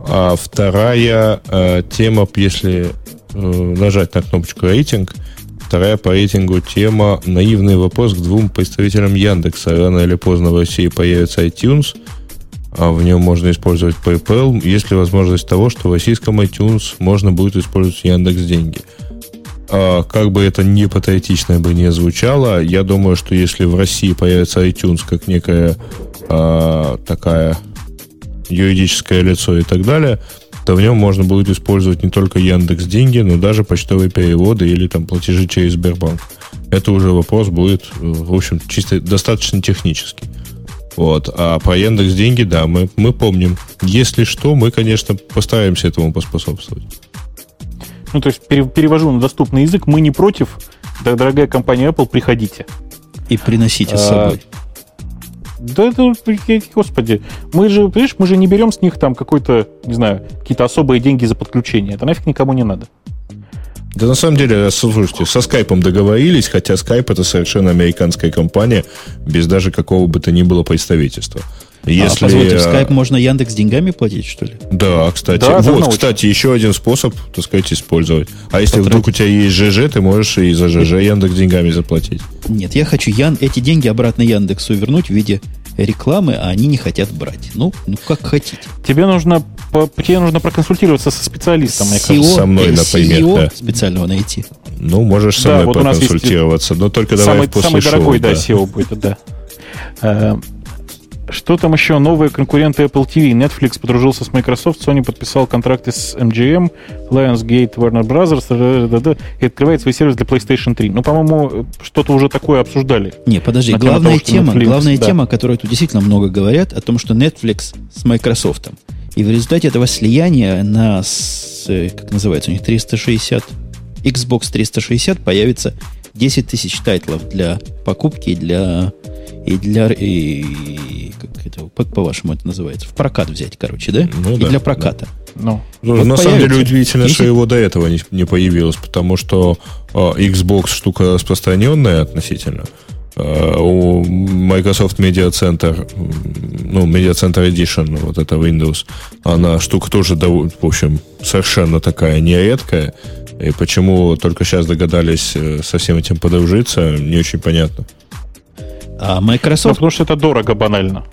А вторая э, тема, если э, нажать на кнопочку рейтинг, вторая по рейтингу тема наивный вопрос к двум представителям Яндекса. Рано или поздно в России появится iTunes, а в нем можно использовать PayPal. Есть ли возможность того, что в российском iTunes можно будет использовать Яндекс деньги? А, как бы это не патриотично бы не звучало, я думаю, что если в России появится iTunes как некая а, такая юридическое лицо и так далее, то в нем можно будет использовать не только Яндекс деньги, но даже почтовые переводы или там платежи через Сбербанк. Это уже вопрос будет, в общем, чисто достаточно технический. Вот. А по Яндекс деньги, да, мы, мы помним. Если что, мы, конечно, постараемся этому поспособствовать. Ну, то есть перевожу на доступный язык, мы не против, дорогая компания Apple, приходите. И приносите с а, собой. Да это, господи, мы же, понимаешь, мы же не берем с них там какой-то, не знаю, какие-то особые деньги за подключение. Это нафиг никому не надо. Да на самом деле, слушайте, со скайпом договорились, хотя скайп это совершенно американская компания, без даже какого бы то ни было представительства. Если... А, позвольте, в Skype можно Яндекс деньгами платить, что ли? Да, кстати. Да, вот, кстати, еще один способ, так сказать, использовать. А если Потратить. вдруг у тебя есть ЖЖ, ты можешь и за ЖЖ Яндекс деньгами заплатить. Нет, я хочу Ян... эти деньги обратно Яндексу вернуть в виде рекламы, а они не хотят брать. Ну, ну как хотите. Тебе нужно, тебе нужно проконсультироваться со специалистом, мне кажется. Со мной, например. CEO да. специального найти. Ну, можешь со да, мной вот проконсультироваться, но только самый, давай после самый шоу. Самый дорогой, да, SEO будет, да. Э, что там еще? Новые конкуренты Apple TV. Netflix подружился с Microsoft, Sony подписал контракты с MGM, Lionsgate, Warner Brothers и открывает свой сервис для PlayStation 3. Ну, по-моему, что-то уже такое обсуждали. Не, подожди, главная, того, тема, Netflix, главная да. тема, о которой тут действительно много говорят, о том, что Netflix с Microsoft. И в результате этого слияния на, как называется у них, 360, Xbox 360 появится 10 тысяч тайтлов для покупки и для и для и, как это, как по-вашему это называется? В прокат взять, короче, да? Ну, и да, для проката. Да. Ну, ну вот на самом деле удивительно, 10... что его до этого не, не появилось, потому что э, Xbox штука распространенная относительно. Э, у Microsoft Media Center, ну, Media Center Edition, вот это Windows, она штука тоже, в общем, совершенно такая нередкая. И почему только сейчас догадались э, со всем этим подружиться, не очень понятно. А Microsoft... Ну, потому что это дорого банально.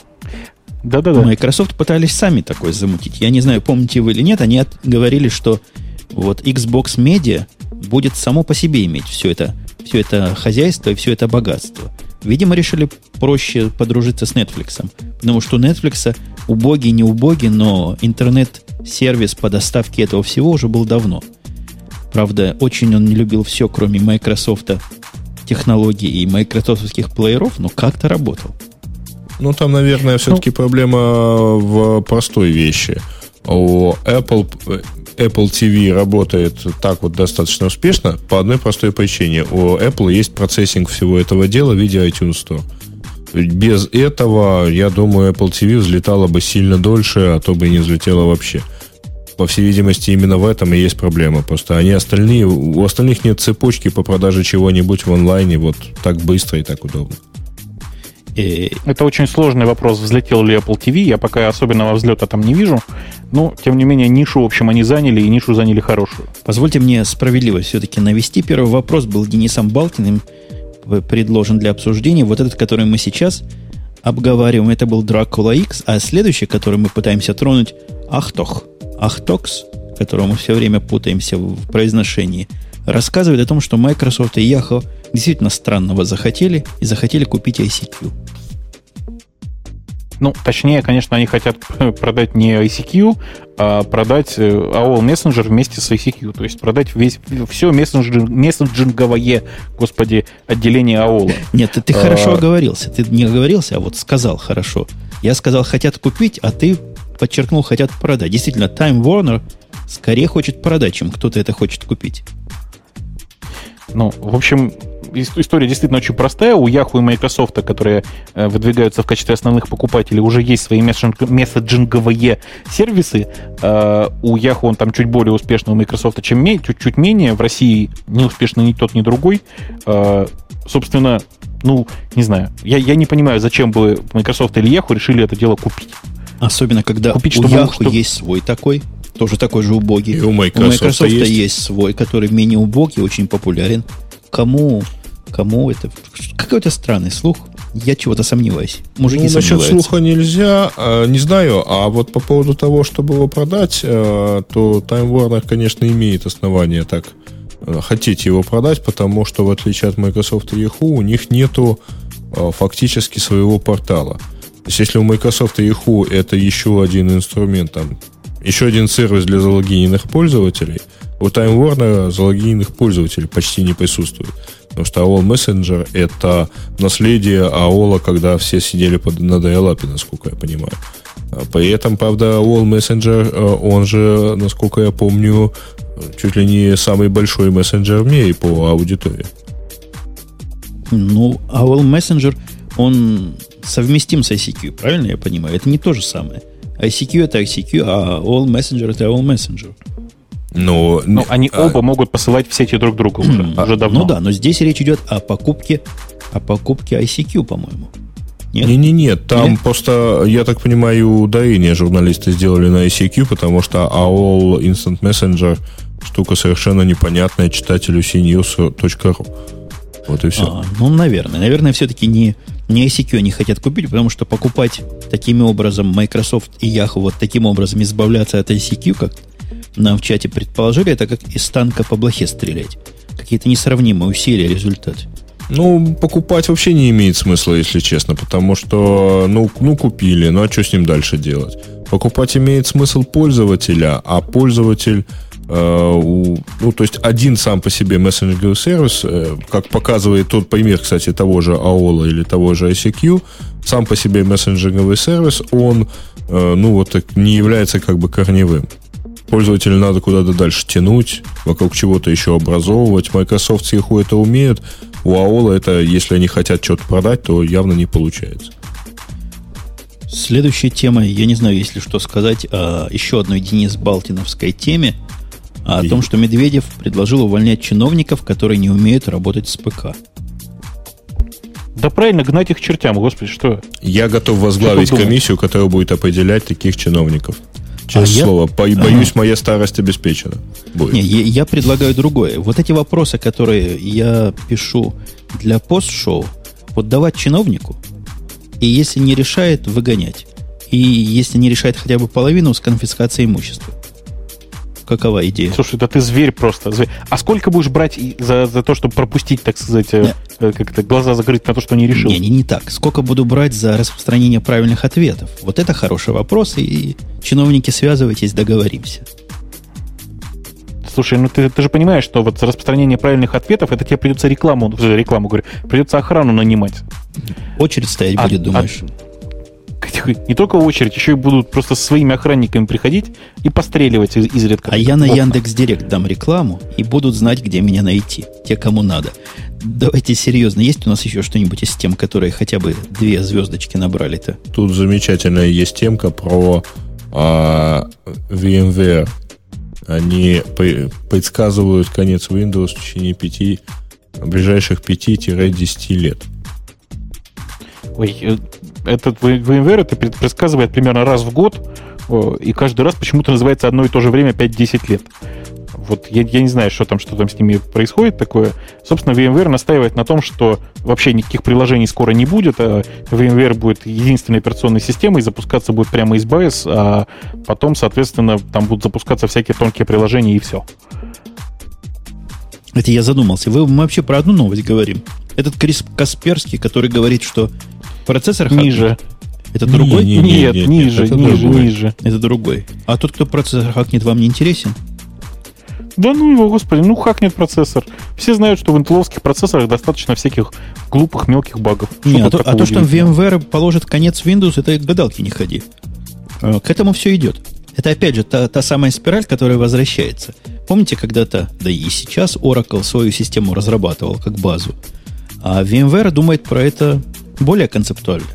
Да-да-да. Microsoft пытались сами такое замутить. Я не знаю, помните вы или нет, они от... говорили, что вот Xbox Media будет само по себе иметь все это, все это хозяйство и все это богатство. Видимо, решили проще подружиться с Netflix. Потому что у Netflix убогий, не убогий, но интернет-сервис по доставке этого всего уже был давно. Правда, очень он не любил все, кроме Microsoft технологий и майкрософтских плееров, но как-то работал. Ну, там, наверное, все-таки ну, проблема в простой вещи. У Apple, Apple TV работает так вот достаточно успешно по одной простой причине. У Apple есть процессинг всего этого дела в виде iTunes Store. Без этого, я думаю, Apple TV взлетала бы сильно дольше, а то бы и не взлетела вообще. По всей видимости, именно в этом и есть проблема. Просто они остальные, у остальных нет цепочки по продаже чего-нибудь в онлайне вот так быстро и так удобно. Это очень сложный вопрос, взлетел ли Apple TV. Я пока особенного взлета там не вижу. Но, тем не менее, нишу, в общем, они заняли, и нишу заняли хорошую. Позвольте мне справедливость все-таки навести. Первый вопрос был Денисом Балкиным предложен для обсуждения. Вот этот, который мы сейчас обговариваем, это был Dracula X, а следующий, который мы пытаемся тронуть, Ахтох. Ахтокс, которого мы все время путаемся в произношении, рассказывает о том, что Microsoft и Yahoo действительно странного захотели и захотели купить ICQ. Ну, точнее, конечно, они хотят <laughs> продать не ICQ, а продать э, AOL Messenger вместе с ICQ. То есть продать весь, все мессенджер, мессенджинговое, господи, отделение AOL. Нет, ты, ты а... хорошо оговорился. Ты не оговорился, а вот сказал хорошо. Я сказал, хотят купить, а ты подчеркнул, хотят продать. Действительно, Time Warner скорее хочет продать, чем кто-то это хочет купить. Ну, в общем, история действительно очень простая. У Yahoo и Microsoft, которые э, выдвигаются в качестве основных покупателей, уже есть свои месседжинговые сервисы. Э, у Yahoo он там чуть более успешный, у Microsoft чем чуть-чуть менее. В России не успешно ни тот, ни другой. Э, собственно, ну, не знаю. Я, я не понимаю, зачем бы Microsoft или Yahoo решили это дело купить. Особенно, когда купить, у Yahoo чтобы... есть свой такой, тоже такой же убогий. И у Microsoft, у Microsoft есть... есть свой, который менее убогий, очень популярен. Кому Кому это? Какой-то странный слух. Я чего-то сомневаюсь. Мужики ну, насчет слуха нельзя, э, не знаю. А вот по поводу того, чтобы его продать, э, то Time Warner, конечно, имеет основания так э, хотеть его продать, потому что, в отличие от Microsoft и Yahoo, у них нету э, фактически своего портала. То есть, если у Microsoft и Yahoo это еще один инструмент, там, еще один сервис для залогиненных пользователей, у Time Warner залогиненных пользователей почти не присутствует. Потому что AOL Messenger — это наследие AOL, когда все сидели под, на dial насколько я понимаю. А при этом, правда, AOL Messenger, э, он же, насколько я помню, чуть ли не самый большой мессенджер в мире по аудитории. Ну, AOL Messenger, он совместим с ICQ, правильно я понимаю? Это не то же самое. ICQ это ICQ, а AOL Messenger это AOL Messenger. Но, но ну, они а, оба могут посылать в сети друг друга уже, а, уже давно. Ну да, но здесь речь идет о покупке, о покупке ICQ, по-моему. Нет? Не-не-не, там Нет? просто, я так понимаю, ударение журналисты сделали на ICQ, потому что AOL Instant Messenger штука совершенно непонятная читателю cnews.ru. Вот и все. А, ну, наверное. Наверное, все-таки не, не ICQ они хотят купить, потому что покупать таким образом Microsoft и Yahoo вот таким образом избавляться от ICQ, как нам в чате предположили, это как из танка по блохе стрелять. Какие-то несравнимые усилия, результат. Ну, покупать вообще не имеет смысла, если честно, потому что, ну, ну купили, ну а что с ним дальше делать? Покупать имеет смысл пользователя, а пользователь, у, ну, то есть один сам по себе мессенджерный сервис, э, как показывает тот пример, кстати, того же AOL или того же ICQ, сам по себе мессенджерный сервис, он, э, ну, вот не является как бы корневым пользователя надо куда-то дальше тянуть, вокруг чего-то еще образовывать. Microsoft с Yahoo это умеют. У AOL это, если они хотят что-то продать, то явно не получается. Следующая тема, я не знаю, есть ли что сказать о еще одной Денис Балтиновской теме, о том, что Медведев предложил увольнять чиновников, которые не умеют работать с ПК. Да правильно, гнать их чертям, господи, что? Я готов возглавить комиссию, которая будет определять таких чиновников. Честное а слово, я... боюсь, ага. моя старость обеспечена. Будет. Не, я, я предлагаю другое. Вот эти вопросы, которые я пишу для пост-шоу, вот давать чиновнику, и если не решает, выгонять. И если не решает хотя бы половину, с конфискацией имущества. Какова идея? Слушай, да ты зверь просто. Зверь. А сколько будешь брать за, за то, чтобы пропустить, так сказать, э, э, как это, глаза закрыть на то, что не решил? Не, не, не так. Сколько буду брать за распространение правильных ответов? Вот это хороший вопрос, и чиновники, связывайтесь, договоримся. Слушай, ну ты, ты же понимаешь, что вот за распространение правильных ответов это тебе придется рекламу, э, рекламу говорю, придется охрану нанимать. Очередь стоять А- будет, думаешь? Не только очередь, еще и будут просто со своими охранниками приходить и постреливать из- изредка. А я на. Яндекс Директ дам рекламу и будут знать, где меня найти. Те, кому надо. Давайте серьезно. Есть у нас еще что-нибудь из тем, которые хотя бы две звездочки набрали-то? Тут замечательная есть темка про а, VMware. Они пре- предсказывают конец Windows в течение пяти, ближайших 5-10 лет. Ой, э, этот VMware это пред- предсказывает примерно раз в год, э, и каждый раз почему-то называется одно и то же время 5-10 лет. Вот я, я не знаю, что там, что там с ними происходит такое. Собственно, VMware настаивает на том, что вообще никаких приложений скоро не будет, а VMware будет единственной операционной системой, запускаться будет прямо из BIOS, а потом, соответственно, там будут запускаться всякие тонкие приложения и все. Это я задумался. Вы мы вообще про одну новость говорим. Этот Крис Касперский, который говорит, что процессор. Ниже. Это другой? Не, не, нет, нет, ниже, это ниже, другой. ниже. Это другой. А тот, кто процессор хакнет, вам не интересен? Да ну его, господи, ну хакнет процессор. Все знают, что в интеловских процессорах достаточно всяких глупых мелких багов. Не, а то, а то, что? VMware положит конец Windows, это к гадалке не ходи. Э, К этому все идет. Это опять же та, та самая спираль, которая возвращается. Помните, когда-то, да и сейчас Oracle свою систему разрабатывал как базу. А VMware думает про это более концептуально.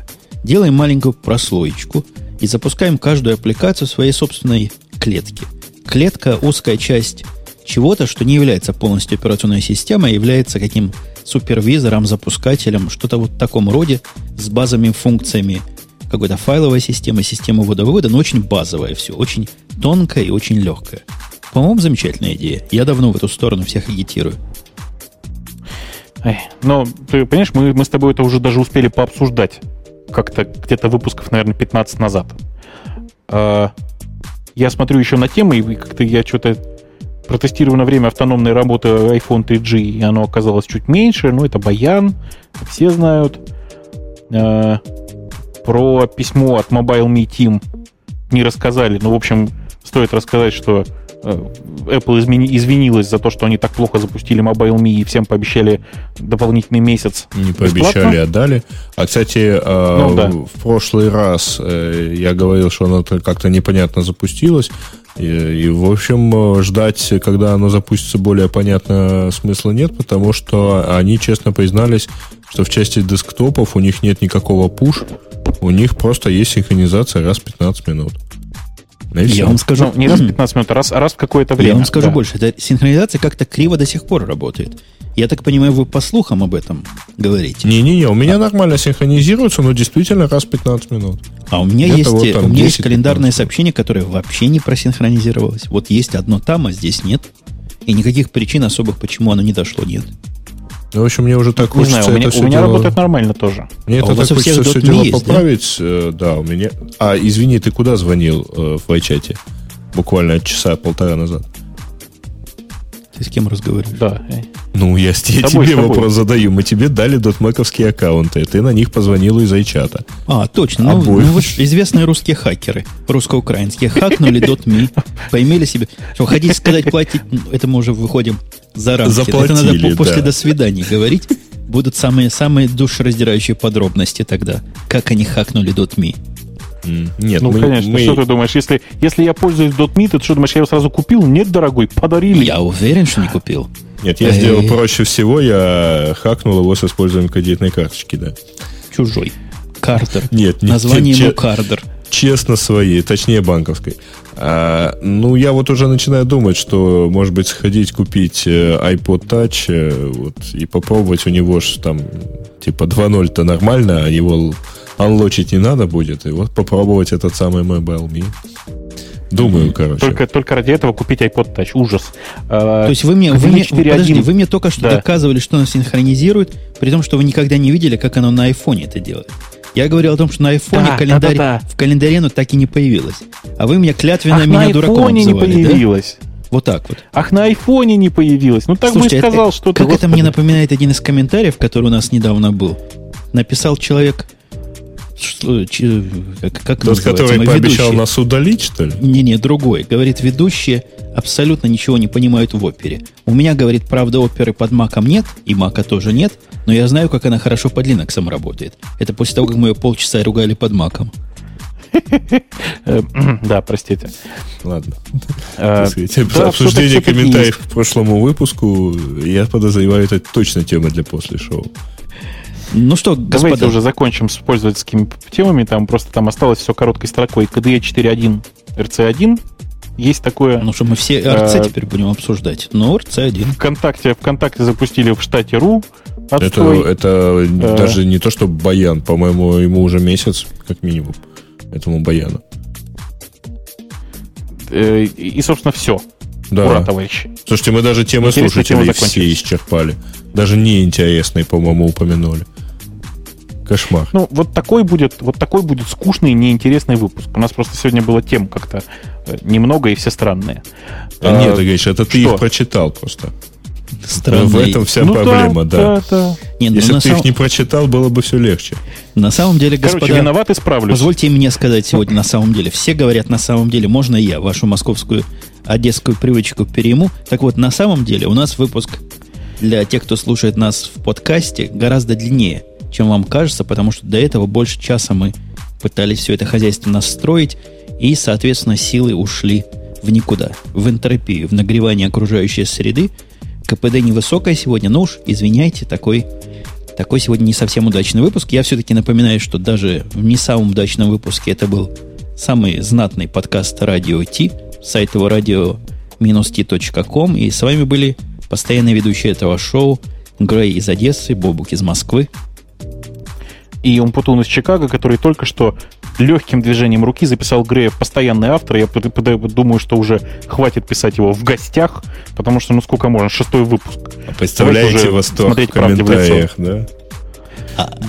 Делаем маленькую прослоечку и запускаем каждую аппликацию в своей собственной клетке. Клетка – узкая часть чего-то, что не является полностью операционной системой, а является каким супервизором, запускателем, что-то вот в таком роде, с базовыми функциями какой-то файловой системы, системы ввода-вывода, но очень базовая все, очень тонкая и очень легкая. По-моему, замечательная идея. Я давно в эту сторону всех агитирую. Эй, но, ты понимаешь, мы, мы с тобой это уже даже успели пообсуждать как-то где-то выпусков, наверное, 15 назад. А, я смотрю еще на темы, и как-то я что-то протестирую на время автономной работы iPhone 3G, и оно оказалось чуть меньше, ну, это баян, все знают. А, про письмо от Mobile.me Team не рассказали, но, в общем, стоит рассказать, что Apple измени- извинилась за то, что они так плохо запустили Mobile.me и всем пообещали дополнительный месяц. Не бесплатно. пообещали, а дали. А, кстати, э, Ну да. в прошлый раз э, я говорил, что оно как-то непонятно запустилось. И, и, в общем, э, ждать, когда оно запустится более понятно, смысла нет, потому что они честно признались, что в части десктопов у них нет никакого пуш, у них просто есть синхронизация раз в 15 минут. И всё. Я вам скажу, Ну, не раз в 15 минут, а раз, а раз в какое-то время. Я вам скажу Да. больше. Эта синхронизация как-то криво до сих пор работает. Я так понимаю, вы по слухам об этом говорите. Не-не-не, у меня нормально синхронизируется, но действительно раз в 15 минут. А у меня есть, вот э, там у меня есть 10-15 календарное сообщение, которое вообще не просинхронизировалось. Вот есть одно там, а здесь нет. И никаких причин особых, почему оно не дошло, нет. Ну, в общем, мне уже так Не хочется знаю, у меня, это у меня дело... работает нормально тоже. Мне А это так хочется все дело есть, да? поправить. Э, Да? у меня... А, извини, ты куда звонил э, в iChat? Буквально часа полтора назад. Ты с кем разговариваешь? Да. Ну, я, с- тобой, тебе с тобой. вопрос задаю. Мы тебе дали дотмековские аккаунты. Ты на них позвонил из iChat. А, точно. Ну, Обоих. ну, вот известные русские хакеры, русско-украинские, хакнули .me, поимели себе. Что, хотите сказать, платить, ну, это мы уже выходим за рамки. это надо Заплатили, по- после да. до свидания говорить. Будут самые, самые душераздирающие подробности тогда, как они хакнули .me. Нет, Ну, мы, конечно, мы- что ты думаешь, если, если я пользуюсь .me, ты что думаешь, я его сразу купил? Нет, дорогой, подарили. Я уверен, что не купил. Нет, я сделал проще всего. Я хакнул его с использованием кредитной карточки, да. Чужой. Картер. Нет, нет, Название ему Кардер. Честно своей, точнее банковской. А, ну, я вот уже начинаю думать, что, может быть, сходить купить э, iPod Touch э, вот, и попробовать у него ж там типа 2.0-то нормально, а его анлочить не надо будет. И вот попробовать этот самый Mobile.me. Думаю, короче. Только, только ради этого купить iPod Touch. Ужас. А, То есть вы мне, вы мне, 4.1. подожди, вы мне только что Да. доказывали, что оно синхронизирует, при том, что вы никогда не видели, как оно на айфоне это делает. Я говорил о том, что на айфоне Да, календарь, да-да-да. в календаре оно так и не появилось. А вы меня клятвенно Ах, меня на дураком айфоне не обзывали, да? появилось. Вот так вот. Ах, на айфоне не появилось. Ну так Слушайте, бы и сказал, это, что Как это мне напоминает один из комментариев, который у нас недавно был. Написал человек, что, че, как, как Тот, который Мы пообещал ведущие. нас удалить, что ли? Не-не, другой. Говорит, ведущие абсолютно ничего не понимают в опере. У меня, говорит, правда, оперы под маком нет, и мака тоже нет, но я знаю, как она хорошо под Linux работает. Это после того, как мы ее полчаса ругали под маком. Э, Да, простите. Ладно. Э, Обсуждение комментариев к прошлому выпуску, я подозреваю, это точно тема для после шоу. Ну что, Давайте господа, уже закончим с пользовательскими темами. Там просто там осталось все короткой строкой. KDE 4.1 RC1. Есть такое. ну что, мы все RC Э, теперь будем обсуждать. Ну, RC1. ВКонтакте, ВКонтакте запустили в штате РУ. Это, Отстой. это Э. даже не то, что Баян, по-моему, ему уже месяц, как минимум, этому Баяну. Э, И, собственно, все. Да. Ура, товарищи. Слушайте, мы даже темы Интересная тема слушателей все исчерпали. Даже неинтересные, по-моему, упомянули. Кошмар. Ну, вот такой будет, вот такой будет скучный, неинтересный выпуск. У нас просто сегодня было тем как-то э, немного и все странные. А, А, Нет, ты говоришь, это ты что? их прочитал просто. Странный. В этом вся ну проблема, да. да, да. Не, ну, Если бы ты сам- их не прочитал, было бы все легче. на самом деле, Короче, господа, виноват, исправлюсь. позвольте мне сказать сегодня на самом деле. Все говорят на самом деле, можно я вашу московскую одесскую привычку перейму. Так вот, на самом деле у нас выпуск для тех, кто слушает нас в подкасте, гораздо длиннее, чем вам кажется, потому что до этого больше часа мы пытались все это хозяйство настроить, и, соответственно, силы ушли в никуда, в энтропию, в нагревание окружающей среды. КПД невысокое сегодня, но уж, извиняйте, такой, такой сегодня не совсем удачный выпуск. Я все-таки напоминаю, что даже в не самом удачном выпуске это был самый знатный подкаст Радио Ти, сайт его radio-t.com, и с вами были постоянные ведущие этого шоу Грей из Одессы, Бобук из Москвы. И Умпутун из Чикаго, который только что легким движением руки записал Грея в постоянный автор. Я думаю, что уже хватит писать его в гостях, потому что, ну сколько можно, шестой выпуск. А представляете восторг в смотреть в комментариях, да?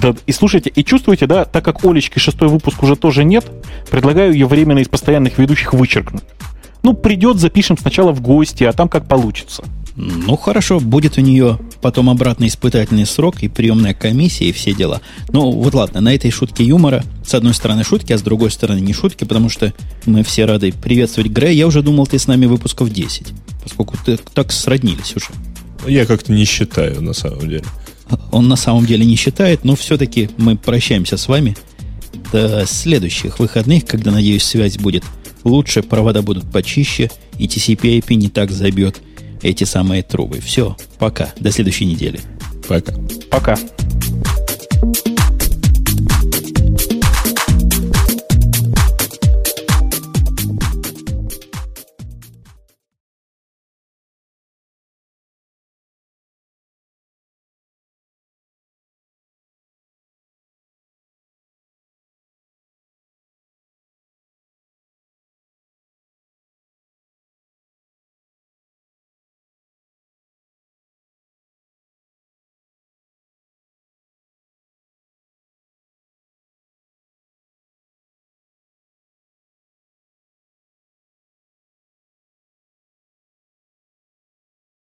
Да, и слушайте, и чувствуете, да, так как Олечки шестой выпуск уже тоже нет, предлагаю ее временно из постоянных ведущих вычеркнуть. Ну, придет, запишем сначала в гости, а там как получится. Ну, хорошо, будет у нее потом обратный испытательный срок и приемная комиссия и все дела. Ну, вот ладно, на этой шутке юмора, с одной стороны шутки, а с другой стороны не шутки, потому что мы все рады приветствовать Грея. Я уже думал, ты с нами выпусков 10, поскольку ты так сроднились уже. Я как-то не считаю, на самом деле. Он на самом деле не считает, но все-таки мы прощаемся с вами до следующих выходных, когда, надеюсь, связь будет лучше, провода будут почище, и TCP/IP не так забьет эти самые трубы. Все, пока, до следующей недели. Пока. Пока.